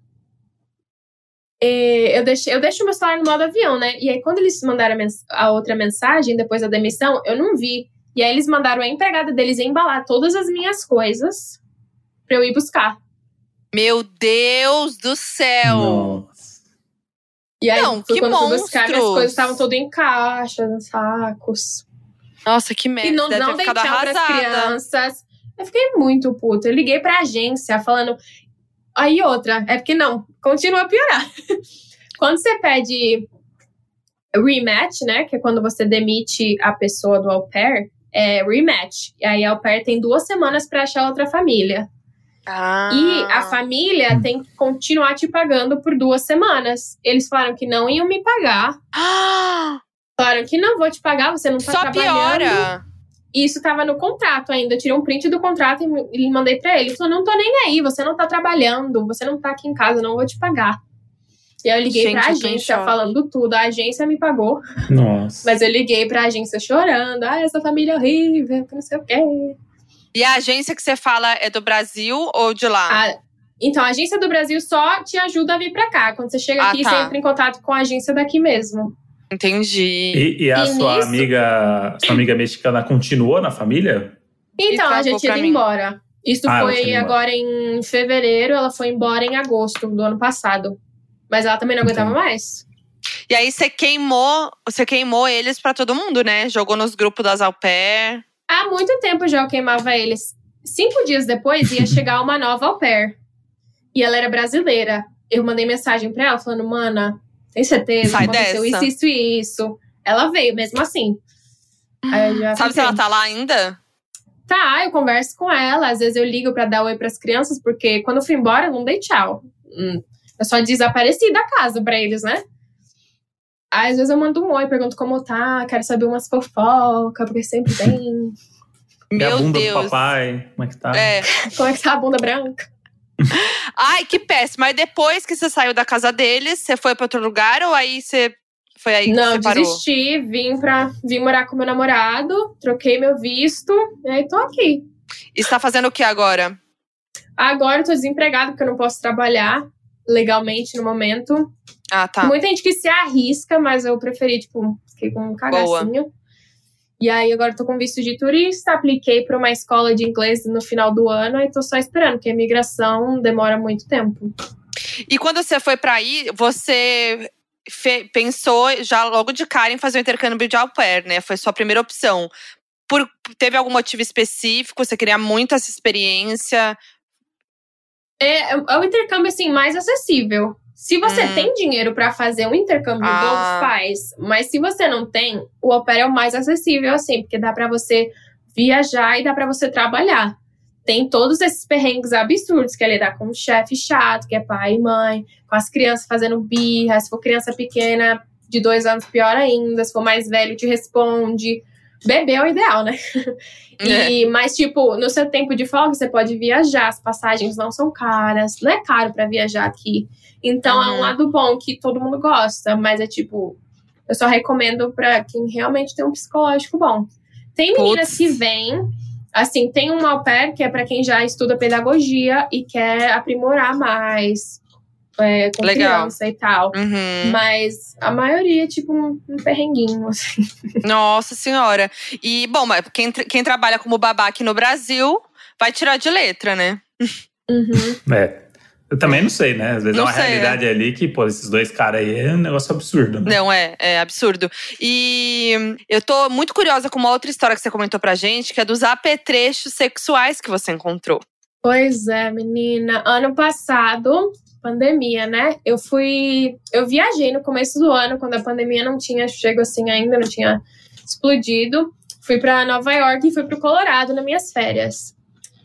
É, eu, deixei, eu deixo o meu celular no modo avião, né? E aí, quando eles mandaram a, mens- a outra mensagem, depois da demissão, eu não vi. E aí, eles mandaram a empregada deles embalar todas as minhas coisas pra eu ir buscar. Meu Deus do céu! Nossa. E aí, Não, que quando buscar, minhas monstros! coisas estavam todas em caixas, sacos. Nossa, que merda. e não, Deve não dei tchau pras crianças. Eu fiquei muito puta. Eu liguei pra agência falando. Aí outra, é porque não, continua a piorar. <laughs> Quando você pede rematch, né? Que é quando você demite a pessoa do au pair, é rematch. E aí a au pair tem duas semanas para achar outra família. Ah. E a família tem que continuar te pagando por duas semanas. Eles falaram que não iam me pagar. Ah, Falaram que não vou te pagar, você não tá só trabalhando. piora. E isso tava no contrato ainda. Eu tirei um print do contrato e mandei pra ele. Ele falou: não tô nem aí, você não tá trabalhando, você não tá aqui em casa, não vou te pagar. E aí eu liguei Gente, pra agência falando tudo. A agência me pagou, Nossa. mas eu liguei pra agência chorando. Ah, essa família é horrível, que não sei o quê. E a agência que você fala é do Brasil ou de lá? Ah, então, a agência do Brasil só te ajuda a vir pra cá. Quando você chega Ah, aqui, tá. você entra em contato com a agência daqui mesmo. Entendi. E, e a E sua nisso- amiga, sua amiga mexicana continuou na família? Então, a gente ia embora. Isso Ah, foi embora. agora em fevereiro, ela foi embora em agosto do ano passado. Mas ela também não aguentava Entendi. mais. E aí você queimou, você queimou eles pra todo mundo, né? Jogou nos grupos das au pair. Há muito tempo já eu queimava eles. Cinco dias depois ia <laughs> chegar uma nova au pair. E ela era brasileira. Eu mandei mensagem pra ela falando, mana, tem certeza? Sai Aconteceu dessa." isso, isso e isso. Ela veio mesmo assim. Sabe se fiquei, ela tá lá ainda? Tá, eu converso com ela. Às vezes eu ligo pra dar oi pras crianças, porque quando eu fui embora, eu não dei tchau. Hum, Eu só desapareci da casa pra eles, né? Aí, às vezes eu mando um oi, pergunto como tá, quero saber umas fofocas, porque sempre tem. e a Meu bunda Deus. do papai? Como é que tá? É. Como é que tá a bunda branca? <laughs> Ai, que péssimo. Aí depois que você saiu da casa deles, você foi pra outro lugar ou aí você foi aí que não, você parou? desisti, vim pra vim morar com meu namorado, troquei meu visto, e aí tô aqui. E você tá fazendo o que agora? Agora eu tô desempregado porque eu não posso trabalhar legalmente no momento. Ah, tá. Muita gente que se arrisca, mas eu preferi, tipo, fiquei com um cagacinho. E aí agora tô com visto de turista, apliquei para uma escola de inglês no final do ano e tô só esperando, porque a imigração demora muito tempo. E quando você foi pra aí, você pensou já logo de cara em fazer o intercâmbio de au pair, né? Foi sua primeira opção. Por, teve algum motivo específico? Você queria muito essa experiência? É, é o intercâmbio, assim, mais acessível. Se você Hum. tem dinheiro para fazer um intercâmbio Ah. bom, faz. Mas se você não tem, o au pair é o mais acessível, assim, porque dá para você viajar e dá para você trabalhar. Tem todos esses perrengues absurdos, que é lidar com um chefe chato, que é pai e mãe, com as crianças fazendo birra, se for criança pequena, de dois anos, pior ainda, se for mais velho, te responde. Bebê é o ideal, né? <laughs> E, Mas, tipo, no seu tempo de folga, você pode viajar, as passagens não são caras, não é caro pra viajar aqui. Então é Uhum. um lado bom que todo mundo gosta, mas é tipo, eu só recomendo pra quem realmente tem um psicológico bom. Tem meninas que vêm, assim, tem um au pair que é pra quem já estuda pedagogia e quer aprimorar mais é, com Legal. criança e tal. Uhum. Mas a maioria é tipo um, um perrenguinho, assim. <laughs> Nossa senhora. E, bom, mas quem, quem trabalha como babá aqui no Brasil vai tirar de letra, né? Uhum. É. Eu também não sei, né? Às vezes Não é uma sei, realidade ali que, pô, esses dois caras aí é um negócio absurdo, né? Não, é, é absurdo. E eu tô muito curiosa com uma outra história que você comentou pra gente, que é dos apetrechos sexuais que você encontrou. Pois é, menina. Ano passado, pandemia, né? Eu fui. Eu viajei no começo do ano, quando a pandemia não tinha chego assim ainda, não tinha explodido. Fui pra Nova York e fui pro Colorado nas minhas férias.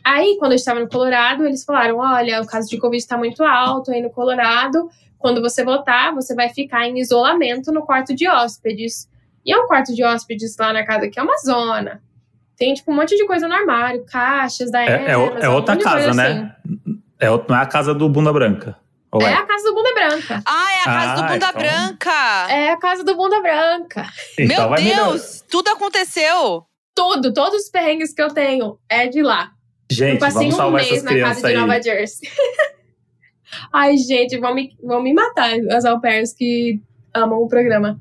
Aí, quando eu estava no Colorado, eles falaram: olha, o caso de Covid está muito alto aí no Colorado. Quando você voltar, você vai ficar em isolamento no quarto de hóspedes. E é um quarto de hóspedes lá na casa que é uma zona. Tem, tipo, um monte de coisa no armário, caixas da É, é, Amazon, é outra casa, assim. né? É, o- não é a casa do Bunda Branca. Ou É é? a casa do Bunda Branca. Ah, é a casa do Ah, Bunda então- Branca! É a casa do Bunda Branca. Então Meu. Deus! Tudo aconteceu! Tudo, todos os perrengues que eu tenho é de lá. eu Gente, passei vamos um mês essas na casa de aí. Nova Jersey. <laughs> Ai, gente, vão me, vão me matar, as au pairs que amam o programa.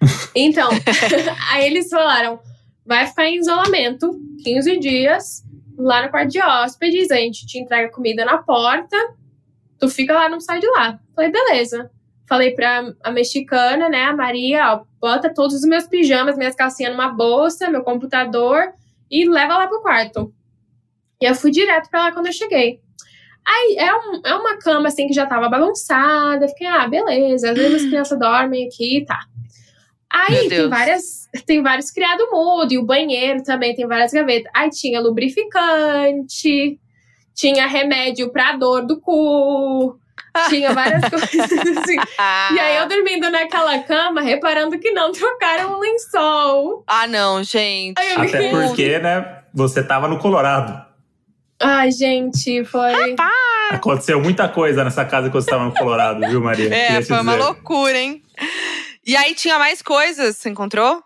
<laughs> Então, <laughs> aí eles falaram: vai ficar em isolamento 15 dias lá no quarto de hóspedes, a gente te entrega comida na porta, tu fica lá, não sai de lá. Falei, beleza. Falei pra a mexicana, né, a Maria, ó, bota todos os meus pijamas, minhas calcinhas numa bolsa, meu computador e leva lá pro quarto. E eu fui direto pra lá quando eu cheguei. Aí é, um- é uma cama assim que já tava bagunçada. Fiquei, ah, beleza. Às vezes as <clears throat> crianças dormem aqui, tá. Aí tem várias, tem vários criado mudo e o banheiro também tem várias gavetas. Aí tinha lubrificante, tinha remédio pra dor do cu, tinha várias <laughs> coisas assim. E aí eu dormindo naquela cama, reparando que não trocaram o lençol. Ah, não, gente. Aí eu Até porque, né, você tava no Colorado. Ai, gente, foi. Aconteceu muita coisa nessa casa que você tava no Colorado, viu, Maria? É, foi uma loucura, hein? E aí tinha mais coisas, você encontrou?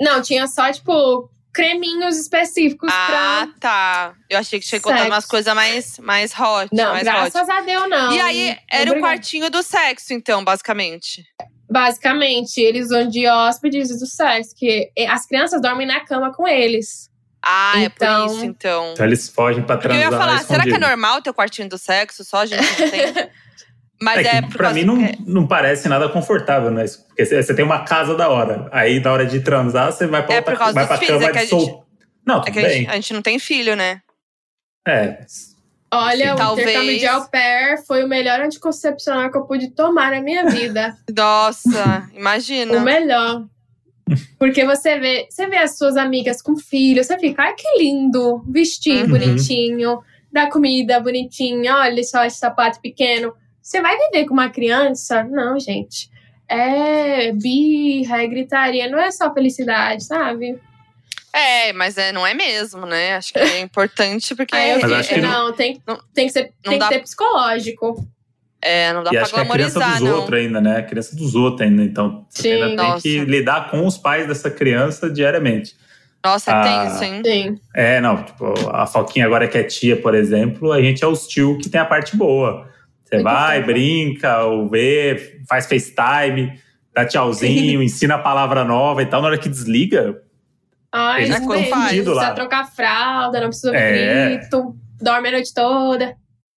Não, tinha só, tipo, creminhos específicos Ah, pra. tá. Eu achei que tinha encontrado Sexo. umas coisas mais, mais hot. Não, mais hot. graças a Deus, não. E aí, era o quartinho do sexo, então, basicamente. Basicamente, eles vão de hóspedes do sexo, que as crianças dormem na cama com eles. Ah, é Então- por isso, então. Então eles fogem pra Porque eu transar ia falar, será que é normal ter o quartinho do sexo? Só a gente não tem. <laughs> Mas É é, que por pra causa mim não, que- não parece nada confortável, né? Porque você tem uma casa da hora. Aí na hora de transar, você vai pra, É outra, por causa vai filhos, cama é que a de sol... Não, É tudo a bem. gente, a gente não tem filho, né? É. Olha, Sim. o Talvez- intercâmbio de au pair foi o melhor anticoncepcional que eu pude tomar na minha vida. <laughs> Nossa, o imagina. melhor. Porque você vê, você vê as suas amigas com filhos, você fica, ai que lindo, vestir Uhum. bonitinho, dar comida bonitinha, olha só esse sapato pequeno. Você vai viver com uma criança? Não, gente. É birra, é gritaria, não é só felicidade, sabe? É, mas é, não é mesmo, né? Acho que é <laughs> importante porque é, acho que fico, não- não, tem, não- tem que ser, não tem dá- que ser psicológico. é, não dá E pra acho que é a criança glamorizar, dos outros ainda, né? A criança dos outros ainda. Então, você Sim. ainda tem Nossa. que lidar com os pais dessa criança diariamente. Nossa, é Ah, tenso, hein? Sim. É, não, tipo, a Foquinha agora que é tia, por exemplo, a gente é os tio que tem a parte boa. Você vai, brinca, ou vê, faz FaceTime, dá tchauzinho, <laughs> ensina a palavra nova e tal. Na hora que desliga, Ai, Eles não ficam precisa fudidos lá. trocar fralda, não precisa É. grito, dorme a noite toda.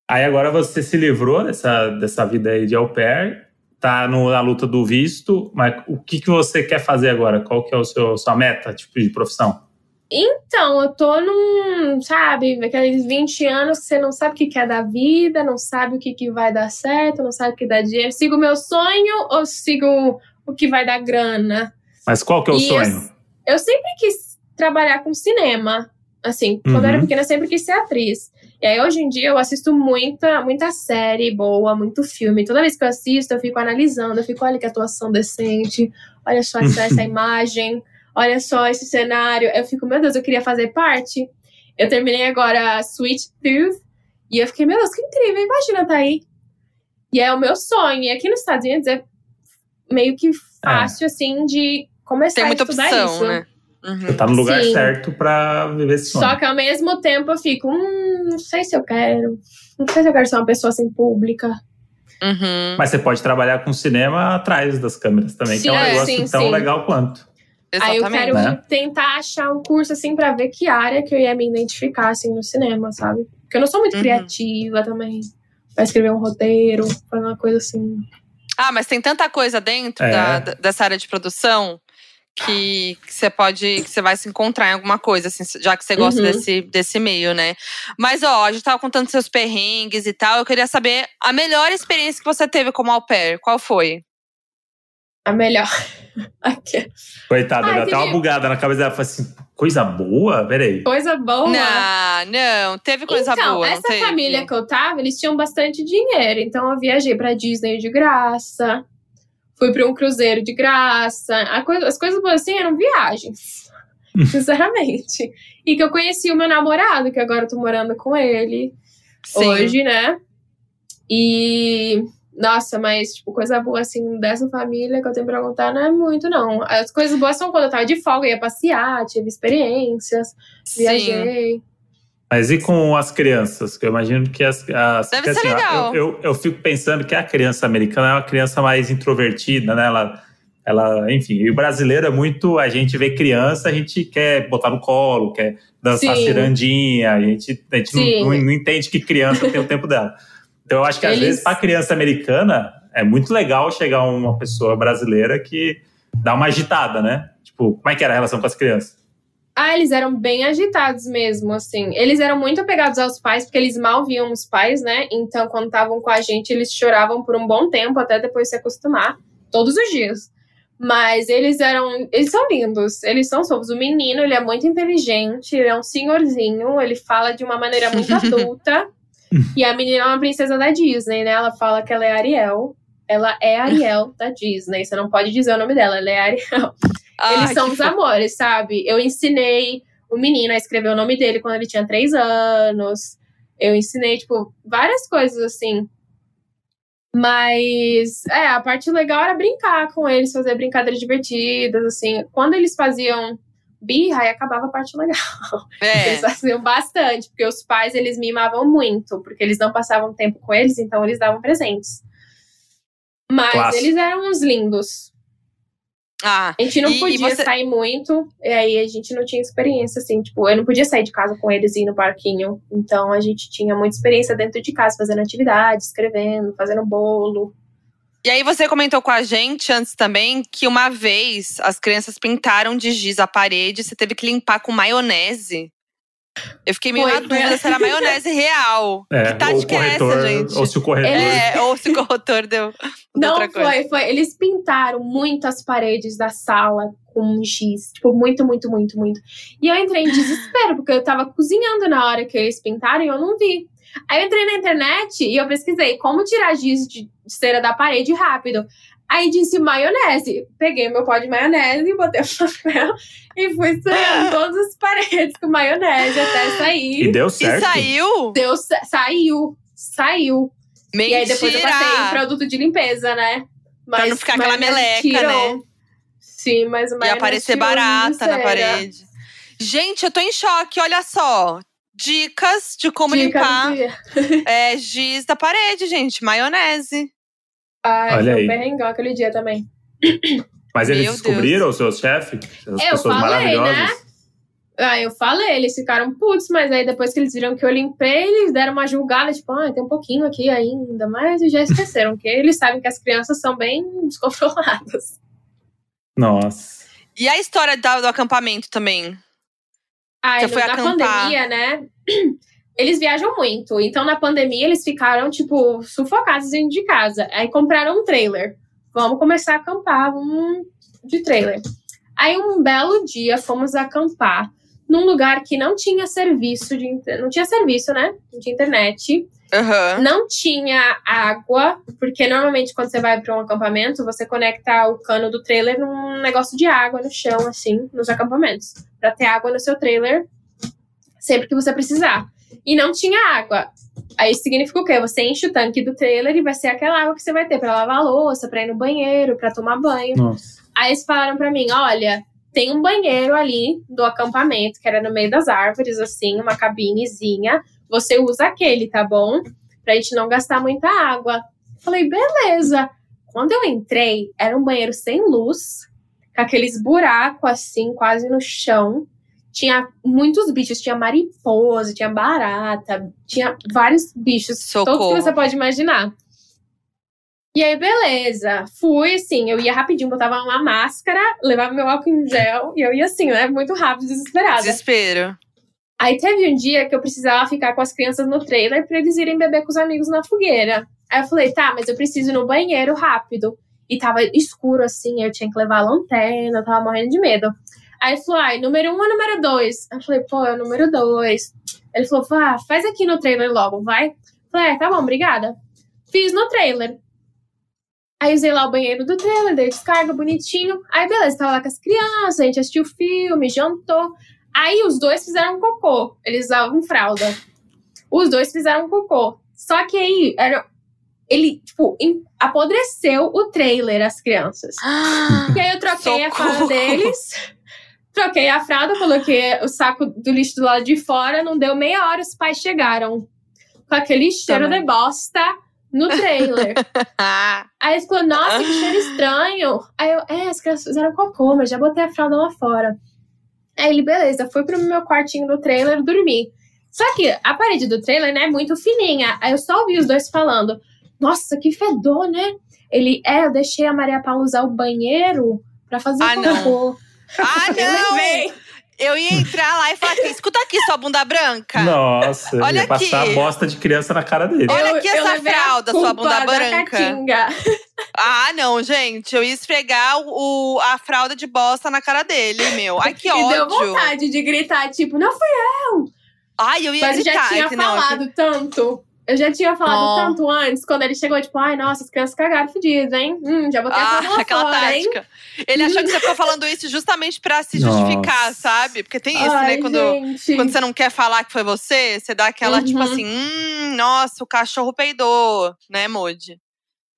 Aí agora você se livrou dessa, dessa vida aí de au pair, tá no- na luta do visto, mas o que, que você quer fazer agora? Qual que é o seu sua meta, tipo, de profissão? Então, eu tô num, sabe, aqueles 20 anos que você não sabe o que que é da vida, não sabe o que, que vai dar certo, não sabe o que dá dinheiro. Sigo o meu sonho ou sigo o que vai dar grana? Mas qual que é o E sonho? Eu sempre quis trabalhar com cinema. Assim, quando eu era Uhum. pequena, eu sempre quis ser atriz. E aí, hoje em dia, eu assisto muita, muita série boa, muito filme. Toda vez que eu assisto, eu fico analisando, eu fico, olha que atuação decente, olha só essa <laughs> imagem, olha só esse cenário. Eu fico, meu Deus, eu queria fazer parte. Eu terminei agora Sweet Tooth, e eu fiquei, meu Deus, que incrível, imagina tá aí. E é o meu sonho. E aqui nos Estados Unidos é meio que fácil, assim, de começar Tem muita a estudar opção, isso. né? Uhum. Você tá no lugar Sim. certo pra viver esse sonho. Só que ao mesmo tempo eu fico, hum, não sei se eu quero. Não sei se eu quero ser uma pessoa assim pública. Uhum. Mas você pode trabalhar com cinema atrás das câmeras também, que é um Sim, negócio sim, tão sim. legal quanto. Aí eu Exatamente. quero né? tentar achar um curso assim pra ver que área que eu ia me identificar assim no cinema, sabe? Porque eu não sou muito Uhum. criativa também. Pra escrever um roteiro, fazer uma coisa assim. Ah, mas tem tanta coisa dentro É. da- da- dessa área de produção que que você pode, que você vai se encontrar em alguma coisa, assim, já que você gosta Uhum. desse, desse meio, né? Mas, ó, a gente tava contando seus perrengues e tal. Eu queria saber a melhor experiência que você teve como au pair. Qual foi? A melhor. <laughs> Aqui. Coitada, Ai, deu até uma bugada na cabeça dela. Falei assim, coisa boa? Peraí. Coisa boa. Não, não. Teve coisa então, boa. não essa família que eu tava, eles tinham bastante dinheiro. Então eu viajei pra Disney de graça. Fui pra um cruzeiro de graça. A coisa- as coisas boas assim eram viagens. <laughs> Sinceramente. E que eu conheci o meu namorado, que agora eu tô morando com ele Sim. hoje, né? E. Nossa, mas, tipo, coisa boa assim dessa família que eu tenho pra contar não é muito, não. As coisas boas são quando eu tava de folga, ia passear, tive experiências, Sim. viajei. Mas e com as crianças? Que eu imagino que as. as Deve que, ser ó, legal. Eu, eu, eu fico pensando que a criança americana é uma criança mais introvertida, né? Ela, ela, enfim, e o brasileiro é muito. A gente vê criança, a gente quer botar no colo, quer dançar Sim. cirandinha, a gente, a gente não, não, não entende que criança tem o tempo dela. Então eu acho que às Eles- vezes, para criança americana, é muito legal chegar uma pessoa brasileira que dá uma agitada, né? Tipo, como é que era a relação com as crianças? Ah, eles eram bem agitados mesmo, assim. Eles eram muito apegados aos pais, porque eles mal viam os pais, né? Então, quando estavam com a gente, eles choravam por um bom tempo, até depois se acostumar. Todos os dias. Mas eles eram. Eles são lindos. Eles são fofos. O menino, ele é muito inteligente, ele é um senhorzinho, ele fala de uma maneira muito <laughs> adulta. <laughs> e a menina é uma princesa da Disney, né? Ela fala que ela é Ariel. Ela é Ariel da Disney. Você não pode dizer o nome dela, ela é Ariel. Ai, eles são os fofo. amores, sabe? Eu ensinei o menino a escrever o nome dele quando ele tinha três anos. Eu ensinei, tipo, várias coisas assim. Mas, é, a parte legal era brincar com eles, fazer brincadeiras divertidas, assim. Quando eles faziam birra, aí acabava a parte legal. É. <laughs> Eles faziam bastante, porque os pais, eles mimavam muito, porque eles não passavam tempo com eles, então eles davam presentes. Mas Clássico. eles eram uns lindos. Ah, a gente não e, podia e você... sair muito, e aí a gente não tinha experiência, assim, tipo, eu não podia sair de casa com eles e ir no parquinho. Então a gente tinha muita experiência dentro de casa, fazendo atividades, escrevendo, fazendo bolo. E aí você comentou com a gente antes também que uma vez as crianças pintaram de giz a parede, você teve que limpar com maionese. Eu fiquei meio foi, na dúvida se era maionese real. <laughs> É, que tática é essa, gente? Ou se o corretor. É, ou se o corretor deu. <laughs> Não foi, coisa. foi. Eles pintaram muito as paredes da sala com giz. Tipo, muito, muito, muito, muito. E eu entrei em desespero, porque eu tava cozinhando na hora que eles pintaram e eu não vi. Aí eu entrei na internet e eu pesquisei como tirar giz de cera da parede rápido. Aí disse maionese. Peguei meu pó de maionese, botei o <laughs> papel e fui estranhando <laughs> todas as paredes com maionese até sair. E deu certo. E saiu? Deu, saiu. Saiu. Mentira. E aí depois eu passei em produto de limpeza, né? Mas, pra não ficar aquela meleca, tirou. né? Sim, mas o E aparecer barata na parede. Gente, eu tô em choque, olha só. Dicas de como Dica limpar é, giz da parede, gente. Maionese. Ai, Olha foi aí. bem aquele dia também. Mas eles Meu descobriram Deus. os seus chefes? As eu pessoas falei, maravilhosas? Né? Ah, eu falei, eles ficaram putos, mas aí depois que eles viram que eu limpei, eles deram uma julgada, tipo, ah, tem um pouquinho aqui ainda, mas já esqueceram, que eles sabem que as crianças são bem descontroladas. Nossa. E a história do, do acampamento também? Ah, Você foi na acampar. pandemia, né? <clears throat> eles viajam muito. Então, na pandemia, eles ficaram, tipo, sufocados dentro de casa. Aí compraram um trailer. Vamos começar a acampar, vamos de trailer. Aí, um belo dia, fomos acampar num lugar que não tinha serviço de não tinha serviço, né? De internet. Uhum. Não tinha água, porque normalmente quando você vai para um acampamento, você conecta o cano do trailer num negócio de água no chão, assim, nos acampamentos, para ter água no seu trailer sempre que você precisar e não tinha água. Aí significa o quê? Você enche o tanque do trailer e vai ser aquela água que você vai ter para lavar louça, para ir no banheiro, para tomar banho. Nossa. Aí eles falaram para mim: olha, tem um banheiro ali do acampamento, que era no meio das árvores, assim, uma cabinezinha. Você usa aquele, tá bom? Pra gente não gastar muita água. Falei, beleza. Quando eu entrei, era um banheiro sem luz, com aqueles buracos assim, quase no chão tinha muitos bichos, tinha mariposa, tinha barata, tinha vários bichos, Socorro. todos que você pode imaginar. E aí, beleza. Fui assim, eu ia rapidinho, botava uma máscara, levava meu álcool em gel e eu ia assim, né? Muito rápido, desesperada. Desespero. Aí teve um dia que eu precisava ficar com as crianças no trailer para eles irem beber com os amigos na fogueira. Aí eu falei, tá, mas eu preciso ir no banheiro rápido. E tava escuro assim, eu tinha que levar a lanterna, eu tava morrendo de medo. Aí ele falou, ai, número um ou número dois? Eu falei, pô, é o número dois. Ele falou, vá, faz aqui no trailer logo, vai? Eu falei, é, tá bom, obrigada. Fiz no trailer. Aí usei lá o banheiro do trailer, dei descarga bonitinho. Aí beleza, tava lá com as crianças, a gente assistiu filme, jantou. Aí os dois fizeram cocô. Eles usavam fralda. Os dois fizeram cocô. Só que aí era. Ele, tipo, apodreceu o trailer, as crianças. Ah, e aí eu troquei socorro. a fralda deles. <laughs> Troquei a fralda, coloquei o saco do lixo do lado de fora, não deu meia hora, os pais chegaram. Com aquele cheiro Também. de bosta no trailer. <laughs> Aí ele falou, nossa, que cheiro estranho. Aí eu, é, as crianças fizeram cocô, mas já botei a fralda lá fora. Aí ele, beleza, fui pro meu quartinho do trailer dormir. Só que a parede do trailer, né, é muito fininha. Aí eu só ouvi os dois falando, nossa, que fedor, né? Ele, é, eu deixei a Maria Paula usar o banheiro pra fazer ah, cocô. <laughs> Não. Ah, não! Eu ia entrar lá e falar aqui, escuta aqui sua bunda branca. Nossa, Olha ia passar aqui. a bosta de criança na cara dele. Olha Eu- aqui eu essa fralda, sua bunda da branca. Caatinga. Ah, não, gente. Eu ia esfregar o, a fralda de bosta na cara dele, meu. Ai, que <laughs> E deu ódio. vontade de gritar, tipo, não fui Ai, eu ia Mas eu gritar. já tinha que não, falado tanto. Eu já tinha falado Ó. tanto antes, quando ele chegou, tipo, ai, nossa, as crianças cagaram fedidas, hein? Hum, já botei a Ah, fralda <laughs> aquela fora, hein? tática. Ele achou que você ficou falando isso justamente pra se justificar, Nossa. sabe? Porque tem isso, Ai, né? Quando, gente. quando você não quer falar que foi você, você dá aquela, tipo Uhum. assim, hum, nossa, o cachorro peidou, né, Moody?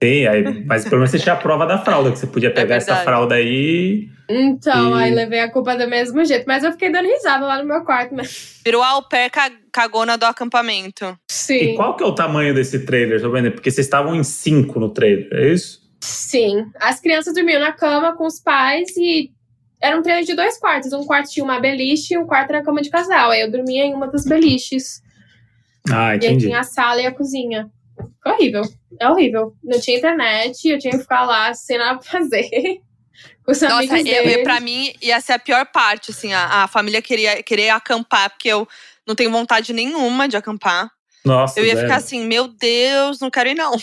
Tem, aí, <laughs> mas pelo menos você tinha a prova da fralda, que você podia pegar essa É verdade. fralda aí. Então, E- aí levei a culpa do mesmo jeito. Mas eu fiquei dando risada lá no meu quarto, né? Virou a au pair ca- cagona do acampamento. Sim. E qual que é o tamanho desse trailer, tô vendo? Porque vocês estavam em cinco no trailer, é isso? Sim. As crianças dormiam na cama com os pais e era um trailer de dois quartos. Um quarto tinha uma beliche e um quarto era cama de casal. Aí eu dormia em uma das beliches. Ah, E aí entendi. tinha a sala e a cozinha. Foi horrível. É horrível. Não tinha internet, eu tinha que ficar lá sem nada pra fazer. <laughs> Com os Nossa, amigos eu, eu, pra mim ia ser a pior parte, assim, a, a família queria querer acampar, porque eu não tenho vontade nenhuma de acampar. Nossa, Eu ia velho. ficar assim, meu Deus, não quero ir não.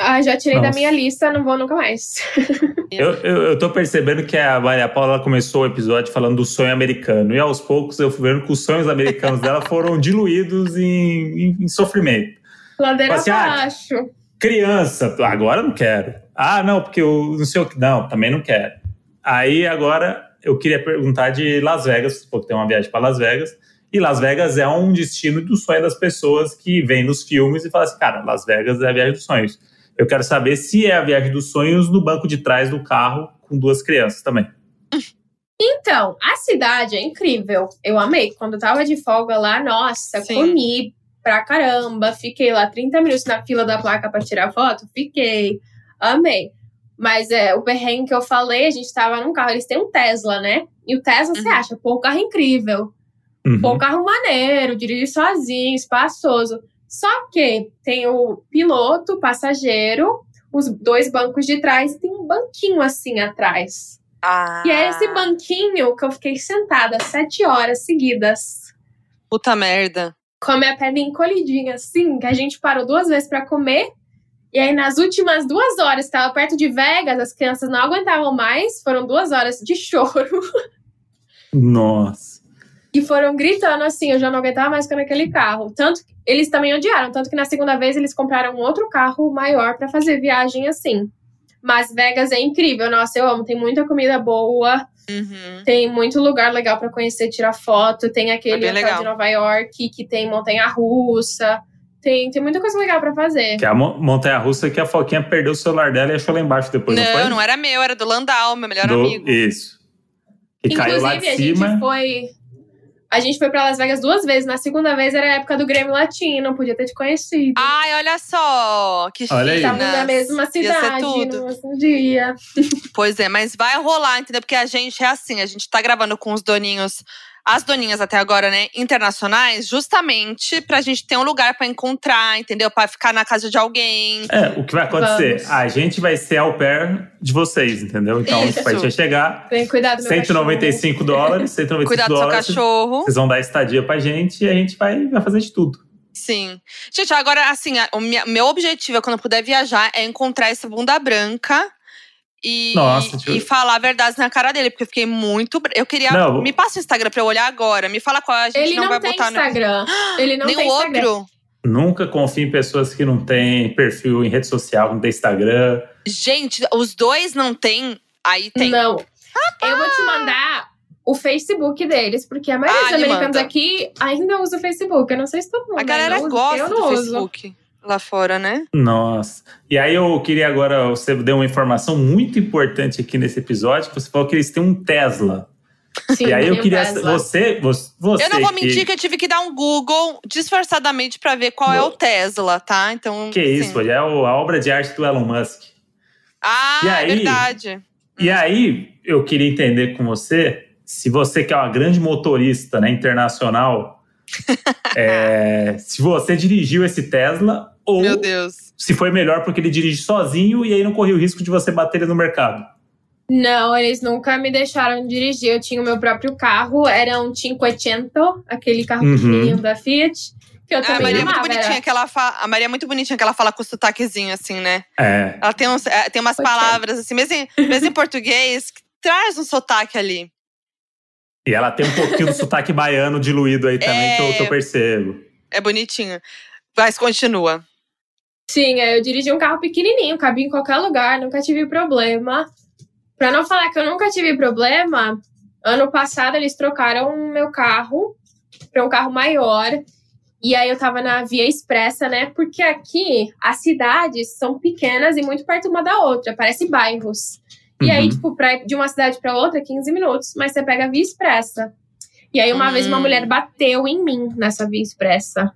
Ah, já tirei da Nossa. minha lista, não vou nunca mais. <laughs> Eu, eu, eu tô percebendo que a Maria Paula começou o episódio falando do sonho americano. E aos poucos eu fui vendo que os sonhos americanos dela foram diluídos em, em- em sofrimento. Ladeira Assim, ah, abaixo. Criança, agora eu não quero. Ah, não, porque eu não sei o que. Não, também não quero. Aí agora eu queria perguntar de Las Vegas, porque tem uma viagem para Las Vegas. E Las Vegas é um destino do sonho das pessoas que vêm nos filmes e falam assim: cara, Las Vegas é a viagem dos sonhos. Eu quero saber se é a viagem dos sonhos no banco de trás do carro com duas crianças também. Então, a cidade é incrível. Eu amei. Quando eu tava de folga lá, nossa, Sim. comi pra caramba. Fiquei lá 30 minutos na fila da placa pra tirar foto. Fiquei. Amei. Mas é, o perrengue que eu falei, a gente tava num carro. Eles têm um Tesla, né? E o Tesla, você Uhum. acha, pô, o carro é incrível. Uhum. Pô, um carro maneiro, dirige sozinho, espaçoso. Só que tem o piloto, o passageiro, os dois bancos de trás e tem um banquinho assim atrás. Ah, E é esse banquinho que eu fiquei sentada sete horas seguidas, Puta merda. Com a perna encolhidinha assim, que a gente parou duas vezes pra comer. E aí, nas últimas duas horas, estava perto de Vegas, as crianças não aguentavam mais, foram duas horas de <laughs> choro. Nossa. E foram gritando assim, eu já não aguentava mais ficar naquele carro. Tanto que eles também odiaram, tanto que na segunda vez eles compraram um outro carro maior pra fazer viagem assim. Mas Vegas é incrível, nossa, eu amo. Tem muita comida boa, Uhum. tem muito lugar legal pra conhecer, tirar foto. Tem aquele É hotel legal. de Nova York que tem montanha russa. Tem, tem muita coisa legal pra fazer. Que é a mo- montanha russa que a Foquinha perdeu o celular dela e achou lá embaixo depois, não, foi? Não, não era meu, era do Landau, meu melhor Do- amigo. Isso. Que caiu lá de Inclusive, a cima. gente foi. A gente foi pra Las Vegas duas vezes. Na segunda vez era a época do Grêmio Latino, podia ter te conhecido. Ai, olha só, que Olha. Estavam na mesma Ia ser cidade, tudo. no mesmo dia. Pois é, mas vai rolar, entendeu? Porque a gente é assim, a gente tá gravando com os doninhos, as doninhas até agora, né, internacionais, justamente pra gente ter um lugar pra encontrar, entendeu? Pra ficar na casa de alguém. É, o que vai acontecer? Vamos. A gente vai ser au pair de vocês, entendeu? Então, Isso. a gente vai chegar, Tem cuidado, meu 195 dólares, 195 Cuidar do seu dólares. cachorro. Vocês vão dar estadia pra gente e a gente vai, vai fazer de tudo. Sim. Gente, agora, assim, o meu objetivo é quando eu puder viajar é encontrar essa bunda branca. E, Nossa, e falar a verdade na cara dele, porque eu fiquei muito. Eu queria. Não, me passa o Instagram pra eu olhar agora. Me fala qual a gente Ele não, não, vai tem botar no. Instagram. <gasps> Ele não Nem tem o Instagram. outro. Nunca confie em pessoas que não têm perfil em rede social, não tem Instagram. Gente, os dois não tem. Aí tem. Não. Eu vou te mandar o Facebook deles, porque a maioria Ah, dos me americanos manda. aqui ainda usa o Facebook. Eu não sei se todo mundo A galera usa, gosta eu do uso. Lá fora, né? Nossa. E aí eu queria agora, você deu uma informação muito importante aqui nesse episódio, que você falou que eles têm um Tesla. Sim, e aí eu queria Tesla. você, você, você eu não vou que, mentir que eu tive que dar um Google disfarçadamente pra ver qual é o Tesla, tá? Então. que isso, sim. é a obra de arte do Elon Musk. Ah, E é aí? verdade. E aí, eu queria entender com você, se você que é uma grande motorista né, internacional, é, se você dirigiu esse Tesla ou Meu Deus. se foi melhor porque ele dirige sozinho e aí não corria o risco de você bater ele no mercado. Não, eles nunca me deixaram dirigir. Eu tinha o meu próprio carro, era um 500, aquele carro Uhum. pequenininho da Fiat. Que eu Ah, a também Maria é muito amava, bonitinha era- que ela fala. A Maria é muito bonitinha que ela fala com sotaquezinho, assim, né? É. Ela tem, uns, é, tem umas Pode ser. palavras, assim, mesmo em, mesmo em português, que traz um sotaque ali. E ela tem um pouquinho do sotaque <laughs> baiano diluído aí também, que, eu, que eu É. percebo. É bonitinho. Mas continua. Sim, é, eu dirigi um carro pequenininho, cabia em qualquer lugar, nunca tive problema. Pra não falar que eu nunca tive problema, ano passado eles trocaram o meu carro pra um carro maior. E aí eu tava na Via Expressa, né? Porque aqui as cidades são pequenas e muito perto uma da outra, parece bairros. E aí, Uhum. tipo, pra de uma cidade pra outra, 15 minutos, mas você pega a Via Expressa. E aí, uma vez, uma Hum. mulher bateu em mim nessa Via Expressa.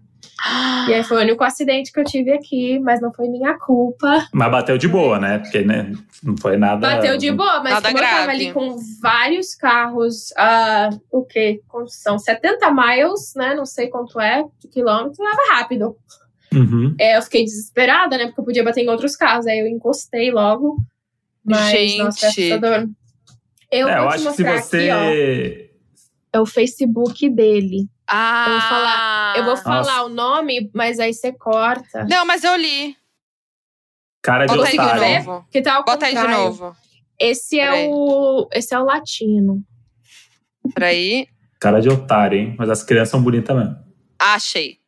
E aí foi o único acidente que eu tive aqui, mas não foi minha culpa. Mas bateu de boa, né? Porque né, não foi nada. Bateu de boa, mas Nada como eu tava grave. ali com vários carros, ah, o quê? Quantos são? 70 miles, né? Não sei quanto é, de quilômetro, tava rápido. Uhum. É, eu fiquei desesperada, né? Porque eu podia bater em outros carros. Aí eu encostei logo. Mas, Gente. nossa, assustador. Eu É, eu acho que se você. aqui, ó. É o Facebook dele. Ah, vou falar- Eu vou falar o nome, mas aí você corta. Não, mas eu li. Cara de Bota aí de otário. ver? novo. Que tá ao Bota aí de contrário. novo. Esse é Peraí. o. Esse é o latino. Peraí. Cara de otário, hein? Mas as crianças são bonitas mesmo. Achei.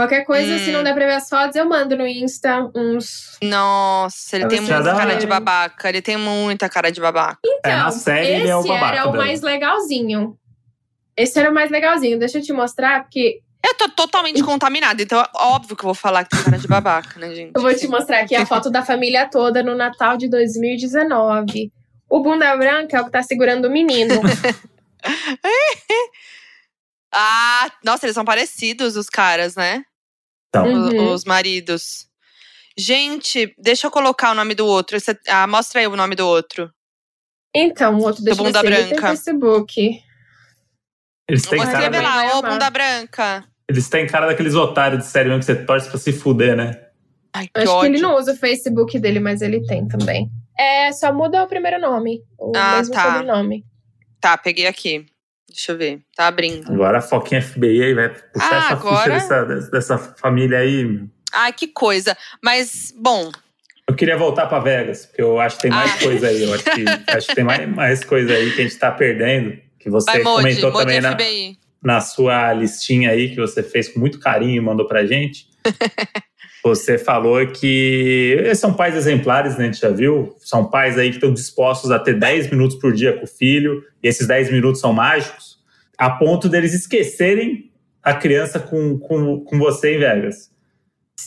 Qualquer coisa, Hum. se não der pra ver as fotos, eu mando no Insta uns. Nossa, ele tem muita cara de babaca. Ele tem muita cara de babaca. Então, É, na série esse ele é o babaca era o mais legalzinho. Esse era o mais legalzinho. Deixa eu te mostrar, porque Eu tô totalmente contaminada, então é óbvio que eu vou falar que tem cara de babaca, né, gente? eu vou te mostrar aqui a foto da família toda no Natal de 2019. O bunda branca é o que tá segurando o menino. <laughs> Ah, nossa, eles são parecidos, os caras, né? Então, Hum. Uhum. Os maridos. Gente, deixa eu colocar o nome do outro. Ah, mostra aí o nome do outro. Então, o outro deixa bunda ele tem branca. Facebook. eles têm cara. escrever lá, ô bunda branca. Eles têm cara daqueles otários de série mesmo que você torce pra se fuder, né? Ai, que Acho que ódio. ele não usa o Facebook dele, mas ele tem também. É, só muda o primeiro nome. O Ah, mesmo tá. sobrenome. Tá, peguei aqui. Deixa eu ver. Tá abrindo. Agora a Foquinha FBI aí vai puxar Ah, essa agora? ficha dessa, dessa família aí. meu. Ai, que coisa. Mas, bom, Eu queria voltar pra Vegas, porque eu acho que tem mais Ah. coisa aí. Eu acho que, <laughs> acho que tem mais, mais coisa aí que a gente tá perdendo. Que você vai Modi, comentou Modi também na, FBI. na sua listinha aí, que você fez com muito carinho e mandou pra gente. <laughs> Você falou que eles são pais exemplares, né? A gente já viu. São pais aí que estão dispostos a ter 10 minutos por dia com o filho, e esses 10 minutos são mágicos, a ponto deles esquecerem a criança com, com, com você em Vegas.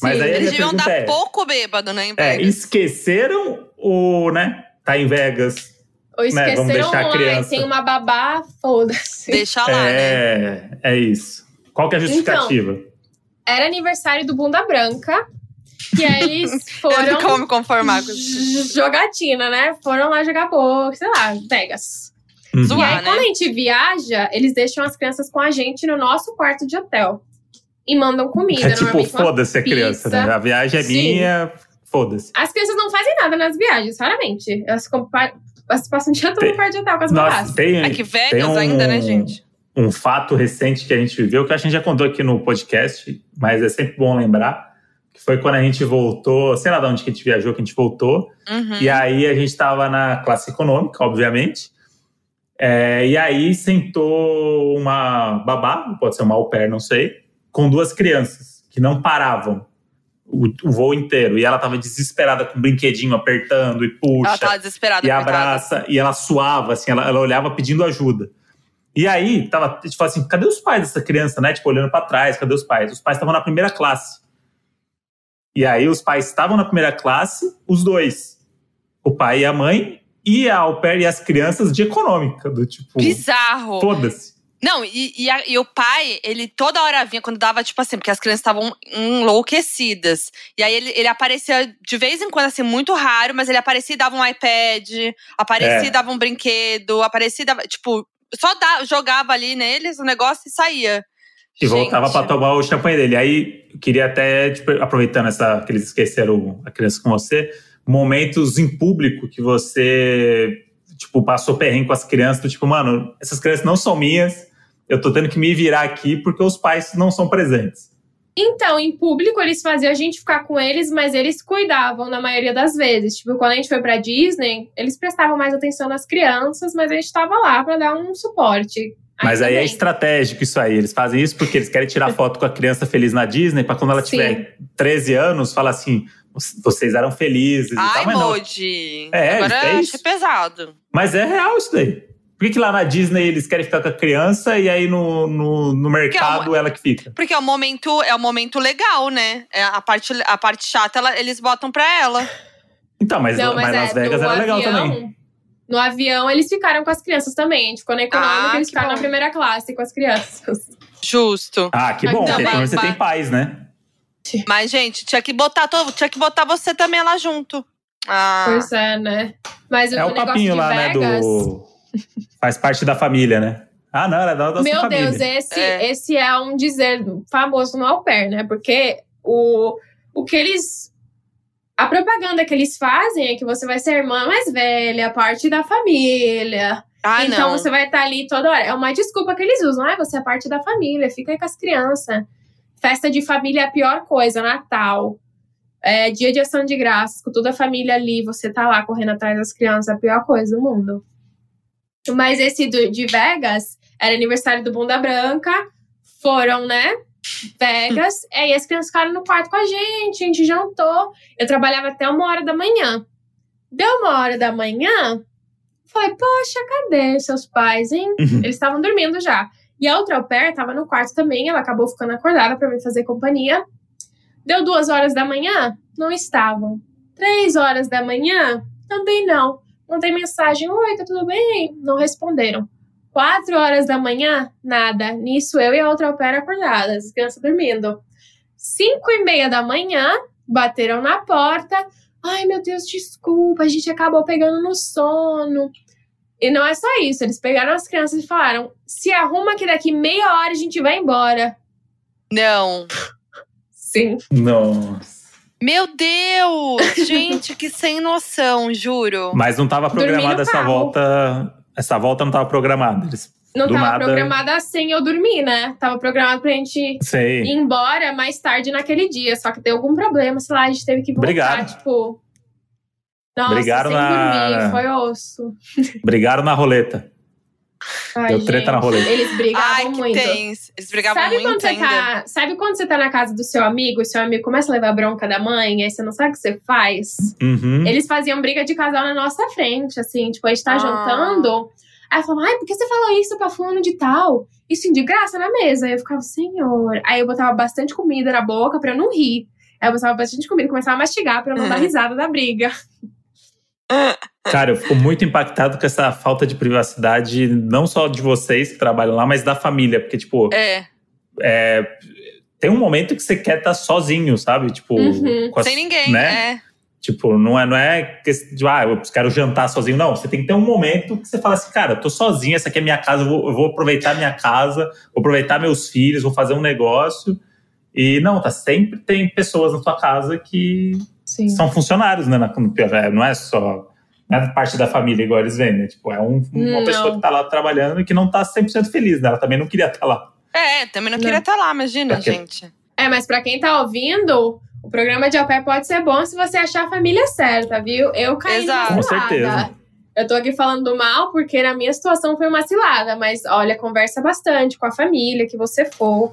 Mas aí a Eles deviam dar é, pouco bêbado, né, em é, Vegas. esqueceram ou, né? Tá em Vegas. Ou Né, vamos esqueceram deixar a lá, criança. tem uma babá, foda-se. Deixa lá, né? é, é isso. Qual que é a justificativa? Era aniversário do Bunda Branca. E aí <laughs> Eu não foram. como me conformar com isso. Jogatina, né? Foram lá jogar boa, sei lá, Vegas. Uhum. E aí, né? quando a gente viaja, eles deixam as crianças com a gente no nosso quarto de hotel. E mandam comida. É tipo, foda-se a criança, né? A viagem é Sim. minha, foda-se. As crianças não fazem nada nas viagens, raramente. Elas, elas passam o dia todo Tem- no quarto de hotel com as Nossa, babás. tem, É que Vegas tem um- ainda, né, gente? Um fato recente que a gente viveu, que a gente já contou aqui no podcast, mas é sempre bom lembrar, que foi quando a gente voltou, sei lá de onde que a gente viajou, que a gente voltou, Uhum. e aí a gente estava na classe econômica, obviamente, É, e aí sentou uma babá, pode ser uma au pair, não sei, com duas crianças que não paravam o, o voo inteiro. E ela tava desesperada com o brinquedinho apertando e puxa Ela tava desesperada. e abraça, e ela suava, assim, ela, ela olhava pedindo ajuda. E aí, tava, tipo assim, cadê os pais dessa criança, né? Tipo, olhando para trás, cadê os pais? Os pais estavam na primeira classe. E aí, os pais estavam na primeira classe, os dois. O pai e a mãe, e a au pair e as crianças de econômica, do tipo, Bizarro. foda-se. Não, e, e, a- e o pai, ele toda hora vinha quando dava, tipo assim, porque as crianças estavam enlouquecidas. E aí ele, ele aparecia de vez em quando, assim, muito raro, mas ele aparecia e dava um iPad, aparecia É. e dava um brinquedo, aparecia e dava. Tipo, só dá- jogava ali neles o negócio e saía. E voltava Gente. para tomar o champanhe dele. Aí, eu queria até, tipo, aproveitando essa, que eles esqueceram a criança com você, momentos em público que você, tipo, passou perrengue com as crianças, do tipo, mano, essas crianças não são minhas, eu tô tendo que me virar aqui porque os pais não são presentes. Então, em público, eles faziam a gente ficar com eles, mas eles cuidavam na maioria das vezes. Tipo, quando a gente foi pra Disney, eles prestavam mais atenção nas crianças, mas a gente tava lá para dar um suporte. Mas aí é estratégico isso aí. Eles fazem isso porque eles querem tirar foto com a criança feliz na Disney, para quando ela tiver 13 anos, falar assim: vocês eram felizes Ai, e tal, mas não. É, Agora é isso. pesado. Mas é real isso daí. Por que, que lá na Disney eles querem ficar com a criança e aí no, no, no mercado ela que fica? Porque é o momento, é o momento legal, né? É a parte, a parte chata, ela- eles botam pra ela. Então, mas, Não, mas, mas, Las é, Vegas no era legal avião, também. No avião, eles ficaram com as crianças também. A gente ficou na econômica, Ah, eles ficaram bom. na primeira classe com as crianças. Justo. Ah, que bom, porque menos você mas- tem paz, né? Mas, gente, tinha que botar, todo, tinha que botar você também lá junto. Ah, Pois é, né? Mas É o o negócio papinho de lá, né? Vegas, Do. Faz parte da família, né? Ah, não, era da nossa Meu família. Deus, esse É. é. esse é um dizer famoso no au pair, né? Porque o, o que eles. A propaganda que eles fazem é que você vai ser a irmã mais velha, parte da família. ah então não. você vai estar ali toda hora. É uma desculpa que eles usam. Ah, você é parte da família, fica aí com as crianças. Festa de família é a pior coisa, Natal. É, dia de ação de graças, com toda a família ali, você tá lá correndo atrás das crianças, é a pior coisa do mundo. Mas esse do- de Vegas era aniversário do Bunda Branca, foram, né? Vegas, <laughs> e aí as crianças ficaram no quarto com a gente, a gente jantou. Eu trabalhava até uma hora da manhã. Deu uma hora da manhã, falei, poxa, cadê seus pais, hein? Uhum. Eles estavam dormindo já. E a outra au pair tava no quarto também, ela acabou ficando acordada pra me fazer companhia. Deu duas horas da manhã, não estavam. Três horas da manhã, também não. Mandei mensagem, oi, tá tudo bem? Não responderam. Quatro horas da manhã, nada. Nisso eu e a outra pair acordadas, as crianças dormindo. Cinco e meia da manhã, bateram na porta. Ai, meu Deus, desculpa, a gente acabou pegando no sono. E não é só isso, eles pegaram as crianças e falaram: se arruma que daqui meia hora a gente vai embora. Não. Sim. Nossa. Meu Deus! <laughs> gente, que sem noção, juro. Mas não estava programada essa carro. volta. Essa volta não estava programada. Eles, Não do tava nada, programada assim eu dormir, né? Tava programado pra gente ir Sei. embora mais tarde naquele dia. Só que deu algum problema, sei lá, a gente teve que voltar, Brigaram. tipo. Nossa, Brigaram sem na- dormir, foi osso. Brigaram na roleta. Ai, Deu treta na gente, roleta. Eles brigavam Ai, que muito. tens. Eles brigavam Sabe quando, muito você ainda. tá, sabe quando você tá na casa do seu amigo e seu amigo começa a levar bronca da mãe, aí você não sabe o que você faz? Uhum. Eles faziam briga de casal na nossa frente, assim, tipo, a gente tá Ah. jantando. Aí eu falava, ai, por que você falou isso pra fulano de tal? Isso de graça na mesa. Aí eu ficava, senhor. Aí eu botava bastante comida na boca pra eu não rir. Aí eu botava bastante comida e começava a mastigar pra eu não dar risada da briga. Cara, eu fico muito impactado com essa falta de privacidade, não só de vocês que trabalham lá, mas da família. Porque, tipo, É, é, tem um momento que você quer estar sozinho, sabe? Tipo, Uhum. sem ninguém, né? é. Tipo, não é, não é que de, ah, eu quero jantar sozinho. Não, você tem que ter um momento que você fala assim, cara, eu tô sozinho, essa aqui é minha casa, eu vou, eu vou aproveitar minha casa, vou aproveitar meus filhos, vou fazer um negócio. E não, tá sempre tem pessoas na sua casa que Sim. são funcionários, né? na- é, Não é só não é parte da família igual eles veem, né? Tipo, é um- uma Não. pessoa que tá lá trabalhando e que não tá 100% feliz, né? Ela também não queria estar lá. É, também não Não. queria estar lá, imagina, gente. É, mas pra quem tá ouvindo, o programa de au pair pode ser bom se você achar a família certa, viu? Eu caí Exato. Com cilada. certeza. Eu tô aqui falando do mal porque na minha situação foi uma cilada, mas olha, conversa bastante com a família que você for.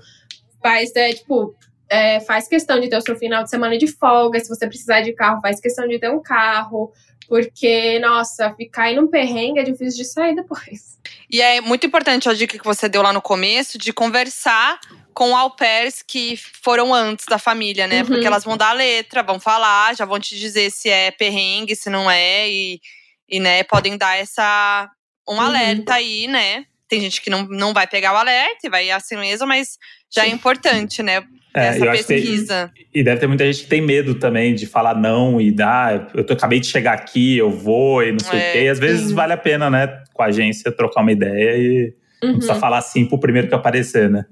Faz, é, tipo, é, faz questão de ter o seu final de semana de folga. Se você precisar de carro, faz questão de ter um carro. Porque, nossa, ficar em um perrengue é difícil de sair depois. E é muito importante a dica que você deu lá no começo de conversar com au pairs que foram antes da família, né? Uhum. Porque elas vão dar a letra, vão falar, já vão te dizer se é perrengue, se não é, e, e né, podem dar essa um Uhum. alerta aí, né? Tem gente que não, não vai pegar o alerta e vai assim mesmo, mas já é importante, né? É, essa que tem- pesquisa. E deve ter muita gente que tem medo também de falar não e dar. eu tô, acabei de chegar aqui, eu vou e não sei É, o quê. E às vezes sim. vale a pena, né, com a agência trocar uma ideia e não Uhum, precisa falar sim pro primeiro que aparecer, né?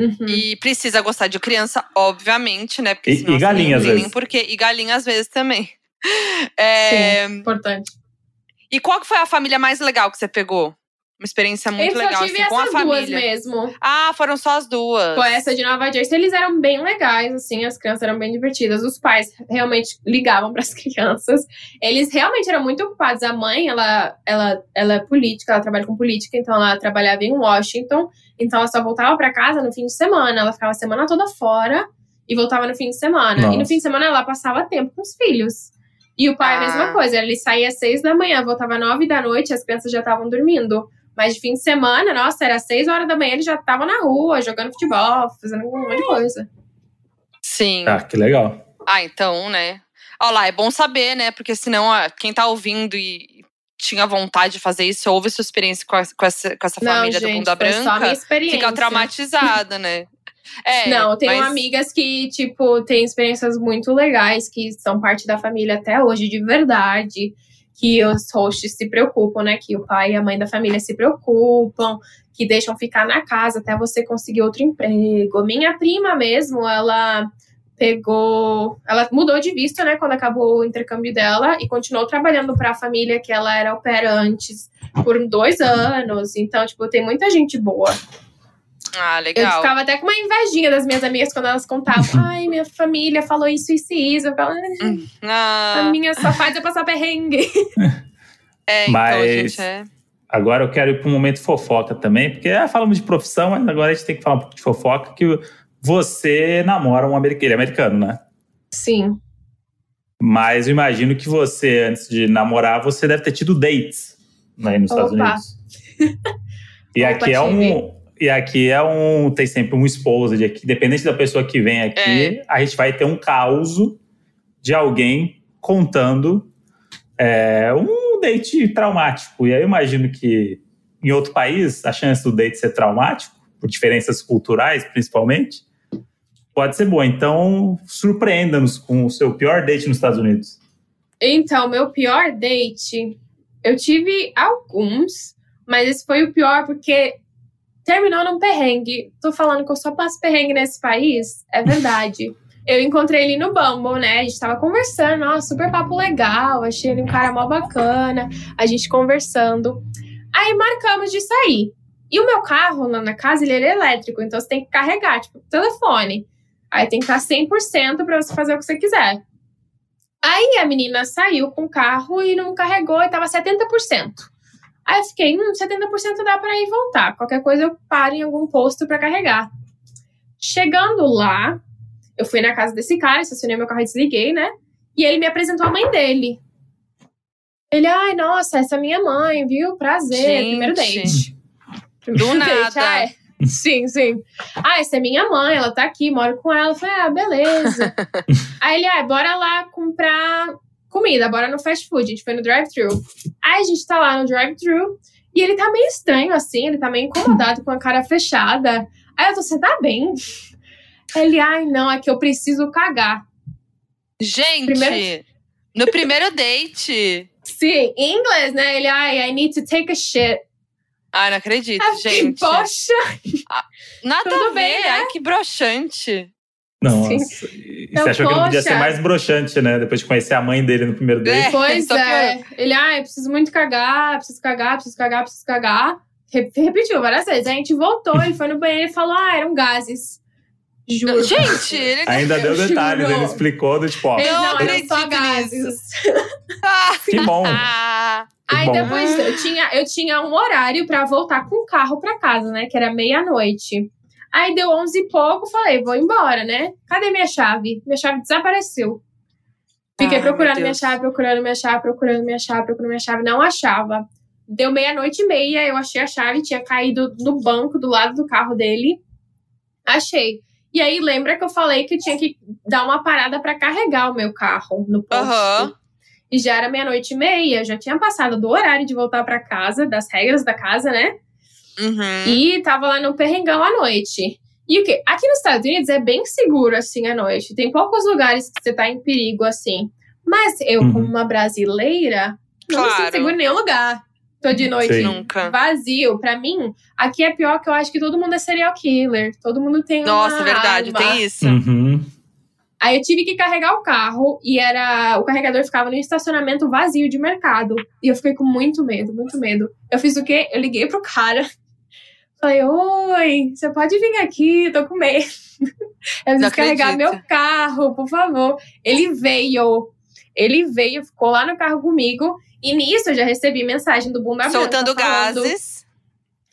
uhum. E precisa gostar de criança, obviamente, né? Porque E- senão e galinha, não às vezes. porquê. E galinha às vezes também. <laughs> É, Sim, importante. E qual que foi a família mais legal que você pegou? Uma experiência muito eu legal, só tive assim, com a essas duas família. mesmo. Ah, foram só as duas. Com essa de Nova Jersey, eles eram bem legais, assim, as crianças eram bem divertidas. Os pais realmente ligavam <laughs> para as crianças. Eles realmente eram muito ocupados. A mãe, ela, ela, ela é política, ela trabalha com política, então ela trabalhava em Washington. Então ela só voltava para casa no fim de semana. Ela ficava a semana toda fora e voltava no fim de semana. E no Nossa. fim de semana ela passava tempo com os filhos. E o pai, Ah. a mesma coisa. Ele saía às seis da manhã, voltava às nove da noite, as crianças já estavam dormindo. Mas de fim de semana, nossa, era seis horas da manhã, ele já tava na rua, jogando futebol, fazendo um monte de coisa. Sim. Ah, que legal. Ah, então, né? Olha lá, é bom saber, né? Porque senão, ó, quem tá ouvindo e tinha vontade de fazer isso, ouve sua experiência com, a- com essa, com essa família do Bunda foi só a minha Branca, experiência. fica traumatizada, né? <laughs> É, Não, eu tenho mas- amigas que, tipo, têm experiências muito legais, que são parte da família até hoje, de verdade. Que os hosts se preocupam, né? Que o pai e a mãe da família se preocupam, que deixam ficar na casa até você conseguir outro emprego. Minha prima mesmo, ela pegou. Ela mudou de visto, né? Quando acabou o intercâmbio dela e continuou trabalhando para a família que ela era opera antes por dois anos. Então, tipo, tem muita gente boa. Ah, Eu legal. ficava até com uma invejinha das minhas amigas quando elas contavam. <laughs> Ai, minha família falou isso, isso e isso. Eu falava, Ah, a minha só faz eu passar perrengue. <laughs> é, então, Mas- gente, é. Agora eu quero ir para um momento fofoca também, porque ah, falamos de profissão, mas agora a gente tem que falar um pouco de fofoca, que você namora um americano, ele é americano, né? Sim. Mas eu imagino que você, antes de namorar, você deve ter tido dates aí nos Estados Opa. Unidos. E <laughs> Opa, aqui é um. E aqui é um. Tem sempre um esposo de aqui. Dependente da pessoa que vem aqui, a gente vai ter um caos de alguém contando é, um date traumático. E aí eu imagino que em outro país, a chance do date ser traumático, por diferenças culturais principalmente, pode ser boa. Então, surpreenda-nos com o seu pior date nos Estados Unidos. Então, meu pior date, eu tive alguns, mas esse foi o pior porque terminou num perrengue. Tô falando que eu só passo perrengue nesse país, é verdade. <laughs> Eu encontrei ele no Bumble, né? A gente tava conversando, nossa, super papo legal. Achei ele um cara mó bacana. A gente conversando. Aí marcamos de sair. E o meu carro lá na casa, ele é elétrico, então você tem que carregar, tipo, telefone. Aí tem que estar 100% pra você fazer o que você quiser. Aí a menina saiu com o carro e não carregou e tava 70%. Aí eu fiquei, hum, 70% dá pra ir voltar. Qualquer coisa eu paro em algum posto pra carregar. Chegando lá, eu fui na casa desse cara, estacionei meu carro e desliguei, né? E ele me apresentou a mãe dele. Ele, ai, nossa, essa é minha mãe, viu? Prazer, Gente. primeiro <laughs> date. Do Primeiro nada. ah, é. Sim, sim. Ah, essa é minha mãe, ela tá aqui, moro com ela. Eu falei, ah, beleza. <laughs> Aí ele, ah, bora lá comprar comida, bora no fast food. A gente foi no drive-thru. Aí a gente tá lá no drive-thru e ele tá meio estranho, assim, ele tá meio incomodado com a cara fechada. Aí eu tô, você tá bem? Ele, ai, não, é que eu preciso cagar. Gente, Primeiro- no primeiro date. Sim, em inglês, né? Ele, ai, I need to take a shit. Ai, não acredito, fiquei, gente. Poxa, Nada tudo a ver. bem, né? Ai, que broxante. Nossa. E Então, você achou que não podia poxa. ser mais broxante, né? Depois de conhecer a mãe dele no primeiro date. É, Pois <laughs> é. Ele, ah, eu preciso muito cagar, preciso cagar, preciso cagar, preciso cagar. Re- Repetiu várias vezes. Aí a gente voltou, ele foi no banheiro e falou: ah, eram gases. Juro. Gente, <laughs> ele. Ainda deu <laughs> Eu detalhes, juro. ele explicou do tipo, ó, Ele, Eu não, eram só gases. que bom. ah, Que Aí bom. depois eu tinha, eu tinha um horário pra voltar com o carro pra casa, né? Que era meia-noite. Aí deu onze e pouco, falei, vou embora, né? Cadê minha chave? Minha chave desapareceu. Fiquei procurando minha chave, procurando minha chave, procurando minha chave, procurando minha chave. Não achava. Deu meia-noite e meia, eu achei a chave, tinha caído no banco do lado do carro dele. Achei. E aí, lembra que eu falei que eu tinha que dar uma parada pra carregar o meu carro no posto? Aham. E já era meia-noite e meia, já tinha passado do horário de voltar pra casa, das regras da casa, né? Uhum. E tava lá no perrengão à noite. E o quê? Aqui nos Estados Unidos é bem seguro, assim, à noite. Tem poucos lugares que você tá em perigo, assim. Mas eu, Uhum. como uma brasileira, não me sinto Claro. segura em nenhum lugar. Tô de noite. Nunca. vazio. Pra mim, aqui é pior que eu acho que todo mundo é serial killer. Todo mundo tem Nossa, uma verdade, arma. tem isso. Uhum. Aí eu tive que carregar o carro e era o carregador ficava no estacionamento vazio de mercado. E eu fiquei com muito medo, muito medo. Eu fiz o quê? Eu liguei pro cara. Falei, oi, você pode vir aqui, tô com medo. <laughs> Eu preciso carregar meu carro, por favor. Ele veio. Ele veio, ficou lá no carro comigo. E nisso eu já recebi mensagem do Branca. Soltando gases.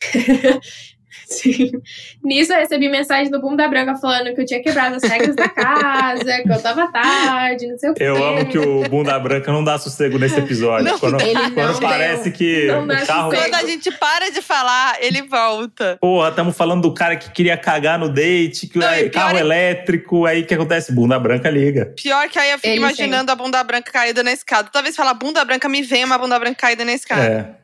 <laughs> Sim. Nisso eu recebi mensagem do Bunda Branca falando que eu tinha quebrado as regras da casa, que eu tava tarde, não sei o quê. Eu amo que o Bunda Branca não dá sossego nesse episódio. Não, quando quando parece que não o carro. sossego. Quando a gente para de falar, ele volta. Porra, estamos falando do cara que queria cagar no date, que Não, pior carro é- elétrico, aí o que acontece? Bunda branca liga. Pior que aí eu fico Ele imaginando a bunda branca caída na escada. Toda vez que fala bunda branca, me vem uma bunda branca caída na escada. É.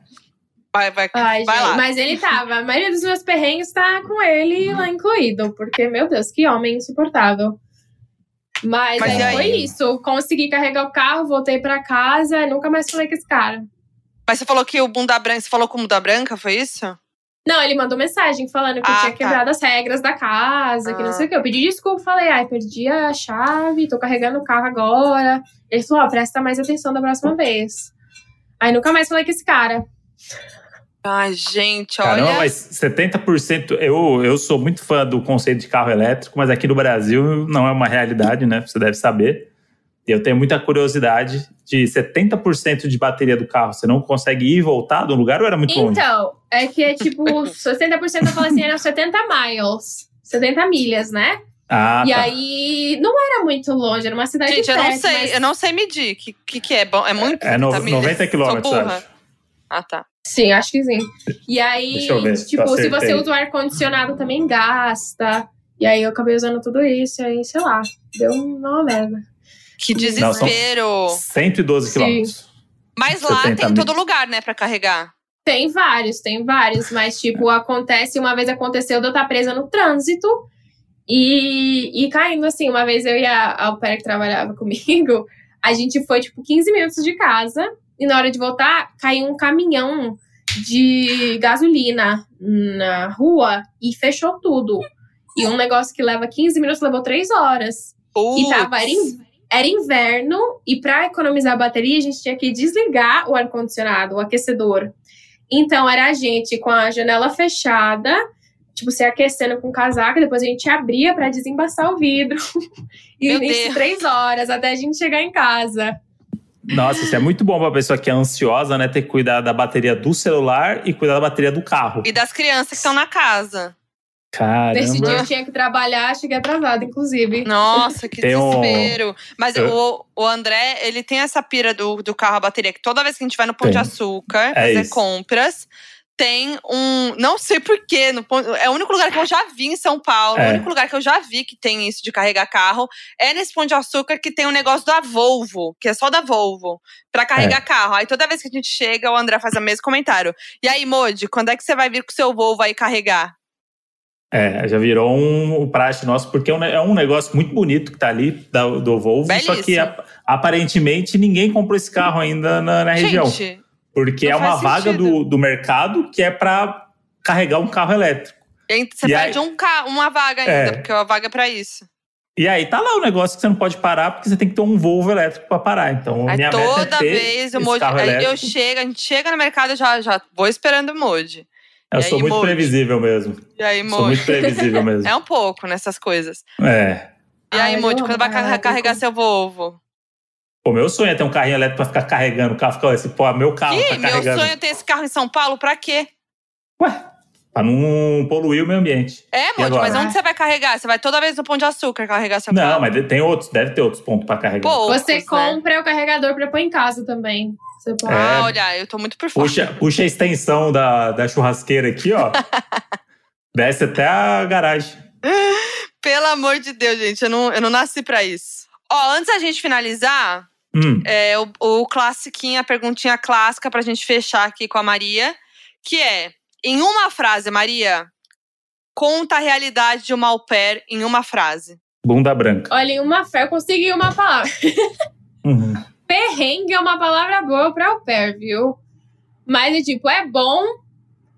Vai, vai, Ai, vai gente, lá. mas ele tava. A maioria dos meus perrengues tá com ele lá incluído, porque, meu Deus, que homem insuportável. Mas, Mas aí aí? foi isso. Consegui carregar o carro, voltei pra casa, nunca mais falei com esse cara. Mas você falou que o bunda branca, você falou com bunda branca, foi isso? Não, ele mandou mensagem falando que eu Ah, tinha tá. quebrado as regras da casa, que Ah. não sei o que. Eu pedi desculpa, falei, ai, perdi a chave, tô carregando o carro agora. Ele falou, ó, presta mais atenção da próxima vez. Aí nunca mais falei com esse cara. Ai, gente, Caramba, olha. mas 70%. Eu, eu sou muito fã do conceito de carro elétrico, mas aqui no Brasil não é uma realidade, né? Você deve saber. E eu tenho muita curiosidade de 70% de bateria do carro. Você não consegue ir e voltar do lugar ou era muito longe? Então, é que é tipo, <laughs> 60% eu falo assim, eram 70 miles. 70 milhas, né? Ah, e tá. aí, não era muito longe, era uma cidade Gente, eu não perto, sei, mas- eu não sei medir. O que, que, que é? Bom, é muito? É no- 30 milhas? 90 quilômetros, acho. Ah, tá. Sim, acho que sim. E aí, ver tipo, se você usa o ar-condicionado também gasta. E aí eu acabei usando tudo isso, e aí, sei lá, deu uma merda. Que Não, desespero. 112 Sim. quilômetros. Mas lá 70 tem em todo lugar, né, pra carregar. Tem vários, tem vários, mas, tipo, acontece, uma vez aconteceu de eu estar presa no trânsito e, e caindo, assim, uma vez eu e a a pair que trabalhava <laughs> comigo, a gente foi, tipo, 15 minutos de casa e na hora de voltar, caiu um caminhão de gasolina na rua e fechou tudo. E um negócio que leva 15 minutos levou 3 horas. E Putz. tava, era, in- era inverno, e para economizar a bateria, a gente tinha que desligar o ar-condicionado, o aquecedor. Então, era a gente com a janela fechada, tipo, se aquecendo com casaco, depois a gente abria para desembaçar o vidro. <laughs> e isso três horas, até a gente chegar em casa. Nossa, isso é muito bom pra pessoa que é ansiosa, né? Ter que cuidar da bateria do celular e cuidar da bateria do carro. E das crianças que estão na casa. Nesse dia Caramba. eu tinha que trabalhar, cheguei atrasada, inclusive. Nossa, que Tem um- desespero. Mas Eu- o, o André, ele tem essa pira do, do carro a bateria, que toda vez que a gente vai no Pão de Tem. Açúcar É fazer isso. compras, tem um. Não sei porquê. É o único lugar que eu já vi em São Paulo. É. O único lugar que eu já vi que tem isso de carregar carro é nesse Pão de Açúcar que tem um negócio da Volvo, que é só da Volvo, pra É. carregar carro. Aí toda vez que a gente chega, o André faz o mesmo comentário. E aí, Modi, quando é que você vai vir com o seu Volvo aí carregar? É, já virou um, um praxe nosso, porque é um, é um negócio muito bonito que tá ali da- do Volvo. Só que Belíssimo. ap- aparentemente ninguém comprou esse carro ainda na, na região. Gente, Porque não é uma vaga do, do mercado que é pra carregar um carro elétrico. e aí você E perde aí- um ca- uma vaga ainda, É. porque a vaga é pra isso. E aí tá lá o negócio que você não pode parar, porque você tem que ter um Volvo elétrico pra parar. Então, Aí minha toda meta é ter vez o Moji. aí eu chego, a gente chega no mercado, eu já, já vou esperando o Moji. Eu e sou aí, muito Moji? previsível mesmo. E aí, Sou Moji? muito previsível <laughs> mesmo. É um pouco nessas coisas. É. E aí, Ai, Moji, eu quando vai carregar elétrico. seu Volvo? Pô, meu sonho é ter um carrinho elétrico pra ficar carregando o carro. Ficar esse, pô, meu carro Ih, tá meu carregando. sonho é ter esse carro em São Paulo, pra quê? Ué, pra não poluir o meio ambiente. É, agora? mas onde você vai carregar? Você vai toda vez no Pão de Açúcar carregar seu Não, carro? mas tem outros, deve ter outros pontos pra carregar. Poucos, Você né? compra o carregador pra pôr em casa também. Você pode. É. Ah, olha, eu tô muito por fora. Puxa, puxa a extensão da, da churrasqueira aqui, ó. <laughs> Desce até a garagem. Pelo amor de Deus, gente, eu não, eu não nasci pra isso. Ó, antes da gente finalizar, Hum, é, o, o classiquinho, a perguntinha clássica pra gente fechar aqui com a Maria, que é, em uma frase, Maria, conta a realidade de uma au pair em uma frase. bunda branca. Olha, em uma fé eu consegui uma palavra. <laughs> Uhum. Perrengue é uma palavra boa pra au pair, viu? Mas é tipo, é bom,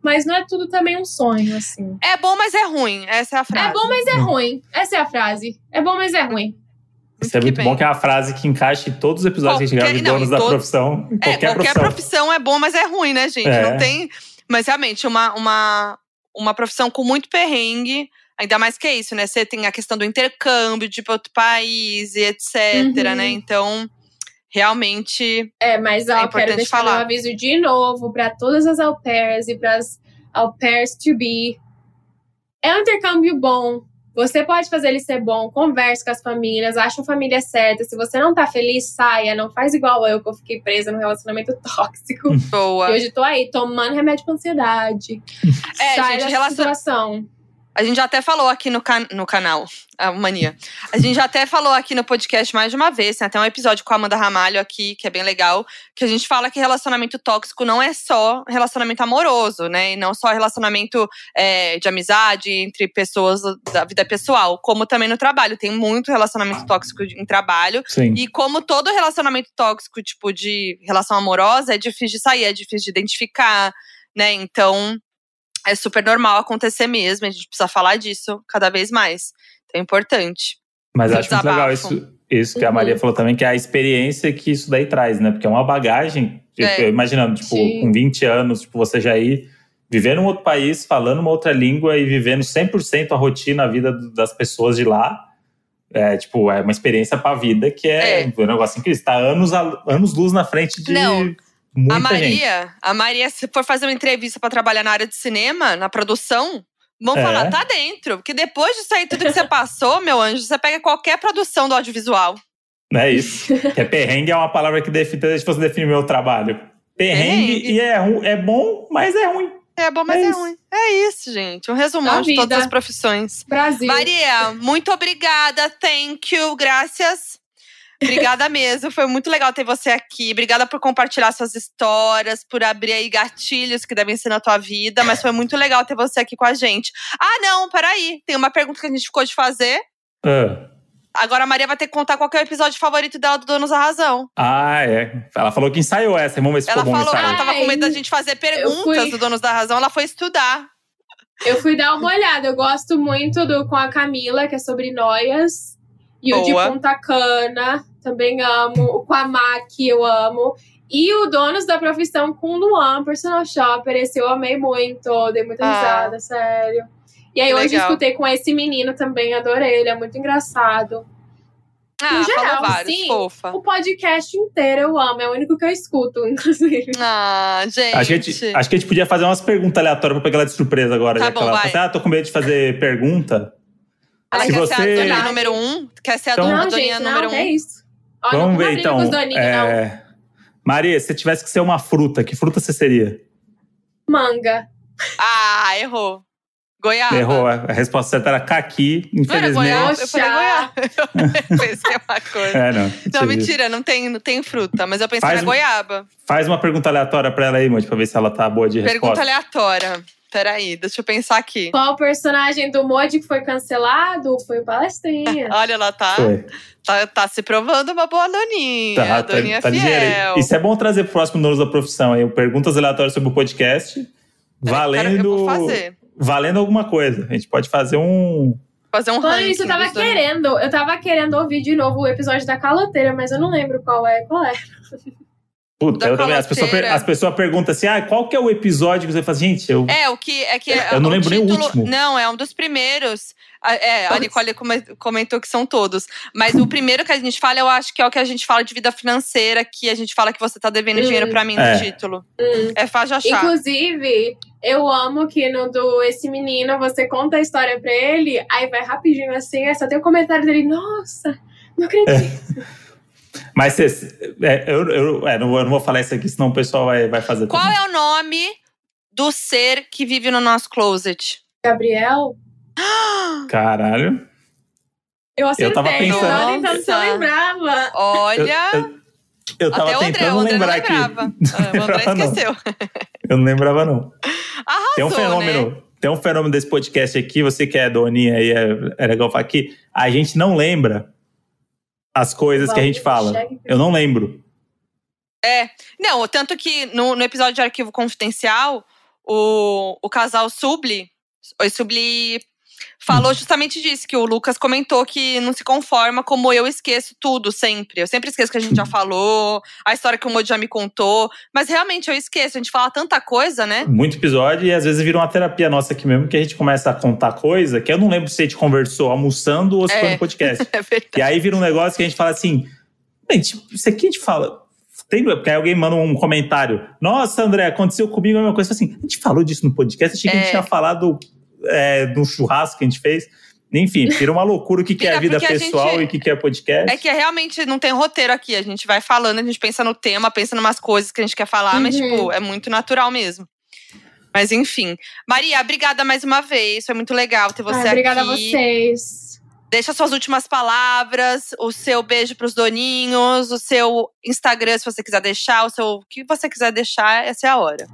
mas não é tudo também um sonho, assim. É bom, mas é ruim. Essa é a frase. É bom, mas é Hum. ruim. Essa é a frase. É bom, mas é ruim. Isso é muito bem. bom que é uma frase que encaixa em todos os episódios que a gente grava de Qualquer- não, donos da todo- profissão. É, qualquer, qualquer profissão. profissão é bom, mas é ruim, né, gente? É. Não tem. Mas realmente, uma, uma, uma profissão com muito perrengue. Ainda mais que é isso, né? Você tem a questão do intercâmbio de ir para outro país e etc, Uhum. né? Então, realmente. É, mas ó, É quero importante deixar falar. meu aviso de novo para todas as au pairs e para as au pairs to be. É um intercâmbio bom. Você pode fazer ele ser bom, converse com as famílias, acha a família certa. Se você não tá feliz, saia. Não faz igual eu, que eu fiquei presa num relacionamento tóxico. <laughs> Boa. E hoje tô aí, tomando remédio pra ansiedade. É, Sai gente, relacion- situação. A gente já até falou aqui no, can no canal, a Mania. A gente já até falou aqui no podcast mais de uma vez, tem até um episódio com a Amanda Ramalho aqui, que é bem legal, que a gente fala que relacionamento tóxico não é só relacionamento amoroso, né? E não só relacionamento é, de amizade entre pessoas da vida pessoal, como também no trabalho. Tem muito relacionamento tóxico em trabalho. Sim. E como todo relacionamento tóxico, tipo, de relação amorosa, é difícil de sair, é difícil de identificar, né? Então, é super normal acontecer mesmo. A gente precisa falar disso cada vez mais. Então, é importante. Mas acho muito legal isso, isso que a Uhum. Maria falou também, que é a experiência que isso daí traz, né? Porque é uma bagagem. Tipo, É. eu imaginando, tipo, Sim. com 20 anos, tipo, você já ir viver num outro país, falando uma outra língua e vivendo 100% a rotina, a vida das pessoas de lá. É, tipo, é uma experiência pra vida que é, É. um negócio incrível. Tá anos, a- anos luz na frente de Não, muita a gente. Maria, a Maria, se for fazer uma entrevista pra trabalhar na área de cinema, na produção, vão É. falar, tá dentro. Porque depois disso aí, tudo que você passou, meu anjo, você pega qualquer produção do audiovisual. Não é isso. que é perrengue é uma palavra que define, deixa você definir meu trabalho. Perrengue, Perrengue. e é, é bom, mas é ruim. É bom, mas É é, ruim. É isso, gente. Um resumão de todas as profissões. Brasil. Maria, muito obrigada. Thank you. Graças. Obrigada mesmo. Foi muito legal ter você aqui. Obrigada por compartilhar suas histórias, por abrir aí gatilhos que devem ser na tua vida. Mas foi muito legal ter você aqui com a gente. Ah, não, peraí. Tem uma pergunta que a gente ficou de fazer. Ah. Agora a Maria vai ter que contar qual que é o episódio favorito dela do Donos da Razão. Ah, é. Ela falou que ensaiou essa. Vamos ver se Ela ficou bom falou ela tava com medo da gente fazer perguntas fui- do Donos da Razão. Ela foi estudar. Eu fui dar uma olhada. Eu gosto muito do com a Camila, que é sobre noias. E o de Boa. Punta Cana, também amo. O com a Mac, eu amo. E o Donos da Profissão com o Luan, personal shopper. Esse eu amei muito, dei muita Ah. risada, sério. E aí hoje eu legal. escutei com esse menino também, adorei. Ele é muito engraçado. Ah, geral, falou vários, sim. fofa. O podcast inteiro eu amo, é o único que eu escuto, <laughs> inclusive. Ah, gente. Acho que, a gente, acho que a gente podia fazer umas perguntas aleatórias pra pegar ela de surpresa agora. Tá já que bom, ela vai. fala assim, ah, tô com medo de fazer pergunta. Ela Se quer você- ser a doninha número um? Quer ser a Então- dona, não, doninha gente, número não, um? é isso. Ó, Vamos ver então. com os doninhos, não. É, Maria, se você tivesse que ser uma fruta, que fruta você seria? Manga. Ah, errou. Goiaba. Errou. A resposta certa era caqui, Não era infelizmente. goiaba? Eu falei goiaba. <laughs> Eu pensei uma coisa. É, não. Não, mentira, não tem, não tem fruta, mas eu pensei Faz na um- goiaba. Faz uma pergunta aleatória pra ela aí, Monte, pra ver se ela tá boa de Pergunta resposta. aleatória. Peraí, deixa eu pensar aqui. Qual personagem do Modi que foi cancelado? Foi o Palestrinha. <laughs> Olha, ela tá, tá, tá se provando uma boa doninha. Tá, doninha tá, tá fiel. Isso é bom trazer pro próximo Donos da Profissão aí. Perguntas aleatórias sobre o podcast. Peraí, Valendo. Valendo alguma coisa. A gente pode fazer um. Fazer um Falando ranking. isso, eu tava querendo. Eu tava querendo ouvir de novo o episódio da caloteira, mas eu não lembro qual é. Qual é? <laughs> Puta, eu também. As pessoas, as pessoas perguntam assim: ah, qual que é o episódio que você faz? Gente, eu. É, o que é que Eu não o lembro nem o título- último. Não, é um dos primeiros. É, a. Nicole come- comentou que são todos. Mas o primeiro que a gente fala, eu acho que é o que a gente fala de vida financeira, que a gente fala que você tá devendo Hum. dinheiro pra mim no É. título. Hum. É fácil achar. Inclusive, eu amo que no do Esse Menino você conta a história pra ele, aí vai rapidinho assim, aí só tem o comentário dele, nossa, não acredito. <laughs> Mas vocês. é, eu, eu, é, não, vou- eu não vou falar isso aqui, senão o pessoal vai, vai fazer. Qual também. é o nome do ser que vive no nosso closet? Gabriel, Caralho. eu acertei, tava pensando- tava tentando se eu Nossa. lembrava. Olha, Eu, eu, eu tava até o André, tentando tentando <laughs> o André não lembrar aqui. lembrava. Ah, o André Lembrava não. esqueceu. Eu não lembrava, não. Arrasou, Tem um fenômeno. né? Tem um fenômeno desse podcast aqui, você que é doninha aí, é, é legal falar aqui. A gente não lembra as coisas que a gente fala. Eu não lembro. Não, tanto que no, no episódio de Arquivo Confidencial, o, o casal Subli, Oi Subli, falou justamente disso, que o Lucas comentou que não se conforma como eu esqueço tudo sempre. Eu sempre esqueço que a gente já falou, a história que o Moody já me contou. Mas realmente eu esqueço, a gente fala tanta coisa, né? Muito episódio e às vezes vira uma terapia nossa aqui mesmo, que a gente começa a contar coisa que eu não lembro se a gente conversou almoçando ou se foi É. no podcast. <laughs> É verdade. E aí vira um negócio que a gente fala assim, gente, isso aqui a gente fala. Tem, porque aí alguém manda um comentário. Nossa, André, aconteceu comigo a mesma coisa. Assim, a gente falou disso no podcast, achei que a gente É. tinha falado é, no churrasco que a gente fez. Enfim, vira uma loucura o que, que é a vida porque a pessoal gente- e o que, que é podcast. É que realmente não tem roteiro aqui. A gente vai falando, a gente pensa no tema, pensa em umas coisas que a gente quer falar, mas, Uhum. tipo, é muito natural mesmo. Mas enfim. Maria, obrigada mais uma vez. Foi muito legal ter você Ai, obrigada aqui. a vocês. Deixa suas últimas palavras, o seu beijo pros doninhos, o seu Instagram, se você quiser deixar, o seu o que você quiser deixar, essa é a hora.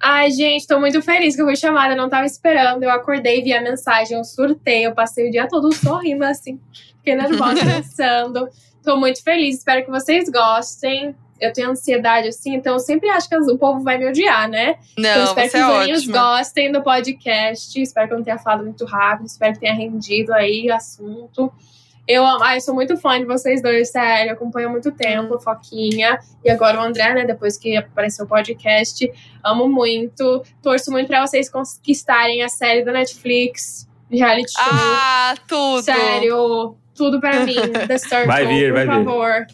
Ai, gente, tô muito feliz que eu fui chamada, não tava esperando. Eu acordei, vi a mensagem, eu surtei, eu passei o dia todo sorrindo assim. Fiquei nervosa, <laughs> pensando. Tô muito feliz, espero que vocês gostem. Eu tenho ansiedade, assim, então eu sempre acho que o povo vai me odiar, né? Então, Não, espero você que é os ótima. gostem do podcast. Espero que eu não tenha falado muito rápido. Espero que tenha rendido aí o assunto. Eu, amo- ai, eu sou muito fã de vocês dois, sério. Acompanho há muito tempo, Hum. Foquinha. E agora o André, né? Depois que apareceu o podcast. Amo muito. Torço muito pra vocês conquistarem a série da Netflix. Reality show. Ah, tudo. Sério, tudo pra mim. <laughs> The Circle, Vai vir, por vai vir. favor.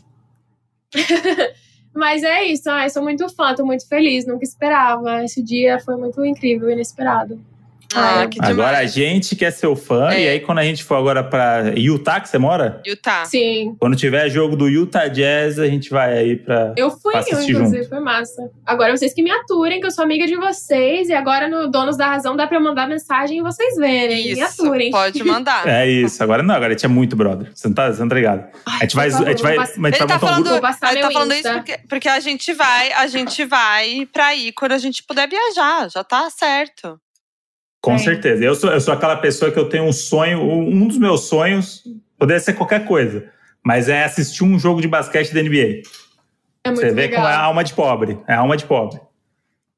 <laughs> Mas é isso, ai, sou muito fã, tô muito feliz, nunca esperava. Esse dia foi muito incrível, inesperado. Ah, Ai, que Agora a demais. gente que é seu fã, É. e aí quando a gente for agora pra Utah, que você mora? Utah. Sim, Quando tiver jogo do Utah Jazz, a gente vai aí pra. eu fui, Pra eu, inclusive, junto. foi massa. Agora vocês que me aturem, que eu sou amiga de vocês, e agora no Donos da Razão dá pra eu mandar mensagem e vocês verem. me Isso, aturem. pode mandar. É isso, agora não, agora a gente é muito brother. Você não tá, você não tá ligado? Ai, A gente vai, favor, a gente vai, a gente Ele tá montar um falando, ele tá falando isso porque, porque a gente vai, a gente vai pra aí quando a gente puder viajar, já tá certo. Com É. certeza. Eu sou, eu sou aquela pessoa que eu tenho um sonho, um dos meus sonhos, poderia ser qualquer coisa, mas é assistir um jogo de basquete da NBA. É muito Você vê legal. como é a alma de pobre. É a alma de pobre.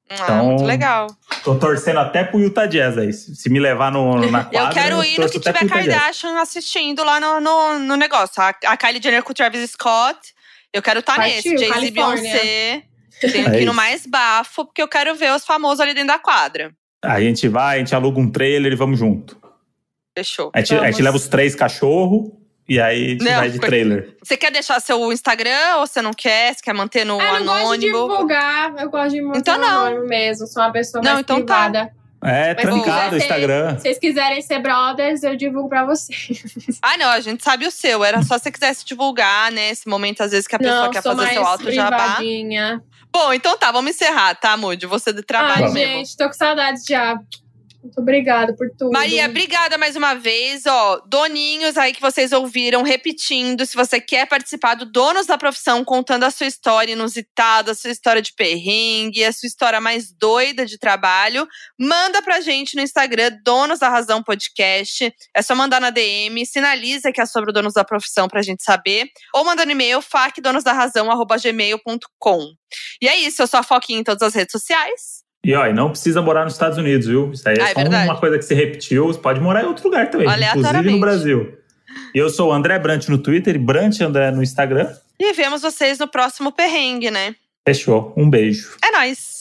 Ah, Então, muito legal. Tô torcendo até pro Utah Jazz aí. Se me levar no, na <laughs> quadra, eu quero ir no que tiver. Kardashian assistindo lá no, no, no negócio. A, a Kylie Jenner com o Travis Scott. Eu quero estar Partiu, nesse. Jay-Z. Beyoncé. Tenho <laughs> É que ir no mais bafo, porque eu quero ver os famosos ali dentro da quadra. A gente vai, a gente aluga um trailer e vamos junto. Fechou. A gente, a gente leva os três cachorros e aí a gente Não, vai de trailer. Você quer deixar seu Instagram ou você não quer? Você quer manter no Ah, eu não gosto de anônimo? divulgar, eu gosto de manter Então o não. anônimo mesmo. Sou uma pessoa Não, mais então tá. privada. É, Mas trancado o Instagram. Se vocês quiserem ser brothers, eu divulgo pra vocês. Ah, não, a gente sabe o seu. Era só se você quisesse divulgar, né? Esse momento, às vezes, que a pessoa não, quer fazer seu alto jabá. Bom, então tá, vamos encerrar, tá, Moody? Você Ai, mesmo. gente, tô com saudades já. Muito obrigada por tudo. Maria, obrigada mais uma vez. Ó, doninhos aí que vocês ouviram repetindo. Se você quer participar do Donos da Profissão, contando a sua história inusitada, a sua história de perrengue, a sua história mais doida de trabalho, manda pra gente no Instagram, Donos da Razão Podcast. É só mandar na DM, sinaliza que é sobre o Donos da Profissão pra gente saber. Ou manda no e-mail, facdonosdarrazão.gmail.com. E é isso, eu sou a Foquinha em todas as redes sociais. E ó, e não precisa morar nos Estados Unidos, viu? Isso aí é, Ah, é só verdade. uma coisa que se repetiu. Você pode morar em outro lugar também, inclusive no Brasil. E eu sou o André Brant no Twitter e Brant André no Instagram. E vemos vocês no próximo perrengue, né? Fechou. Um beijo. É nóis!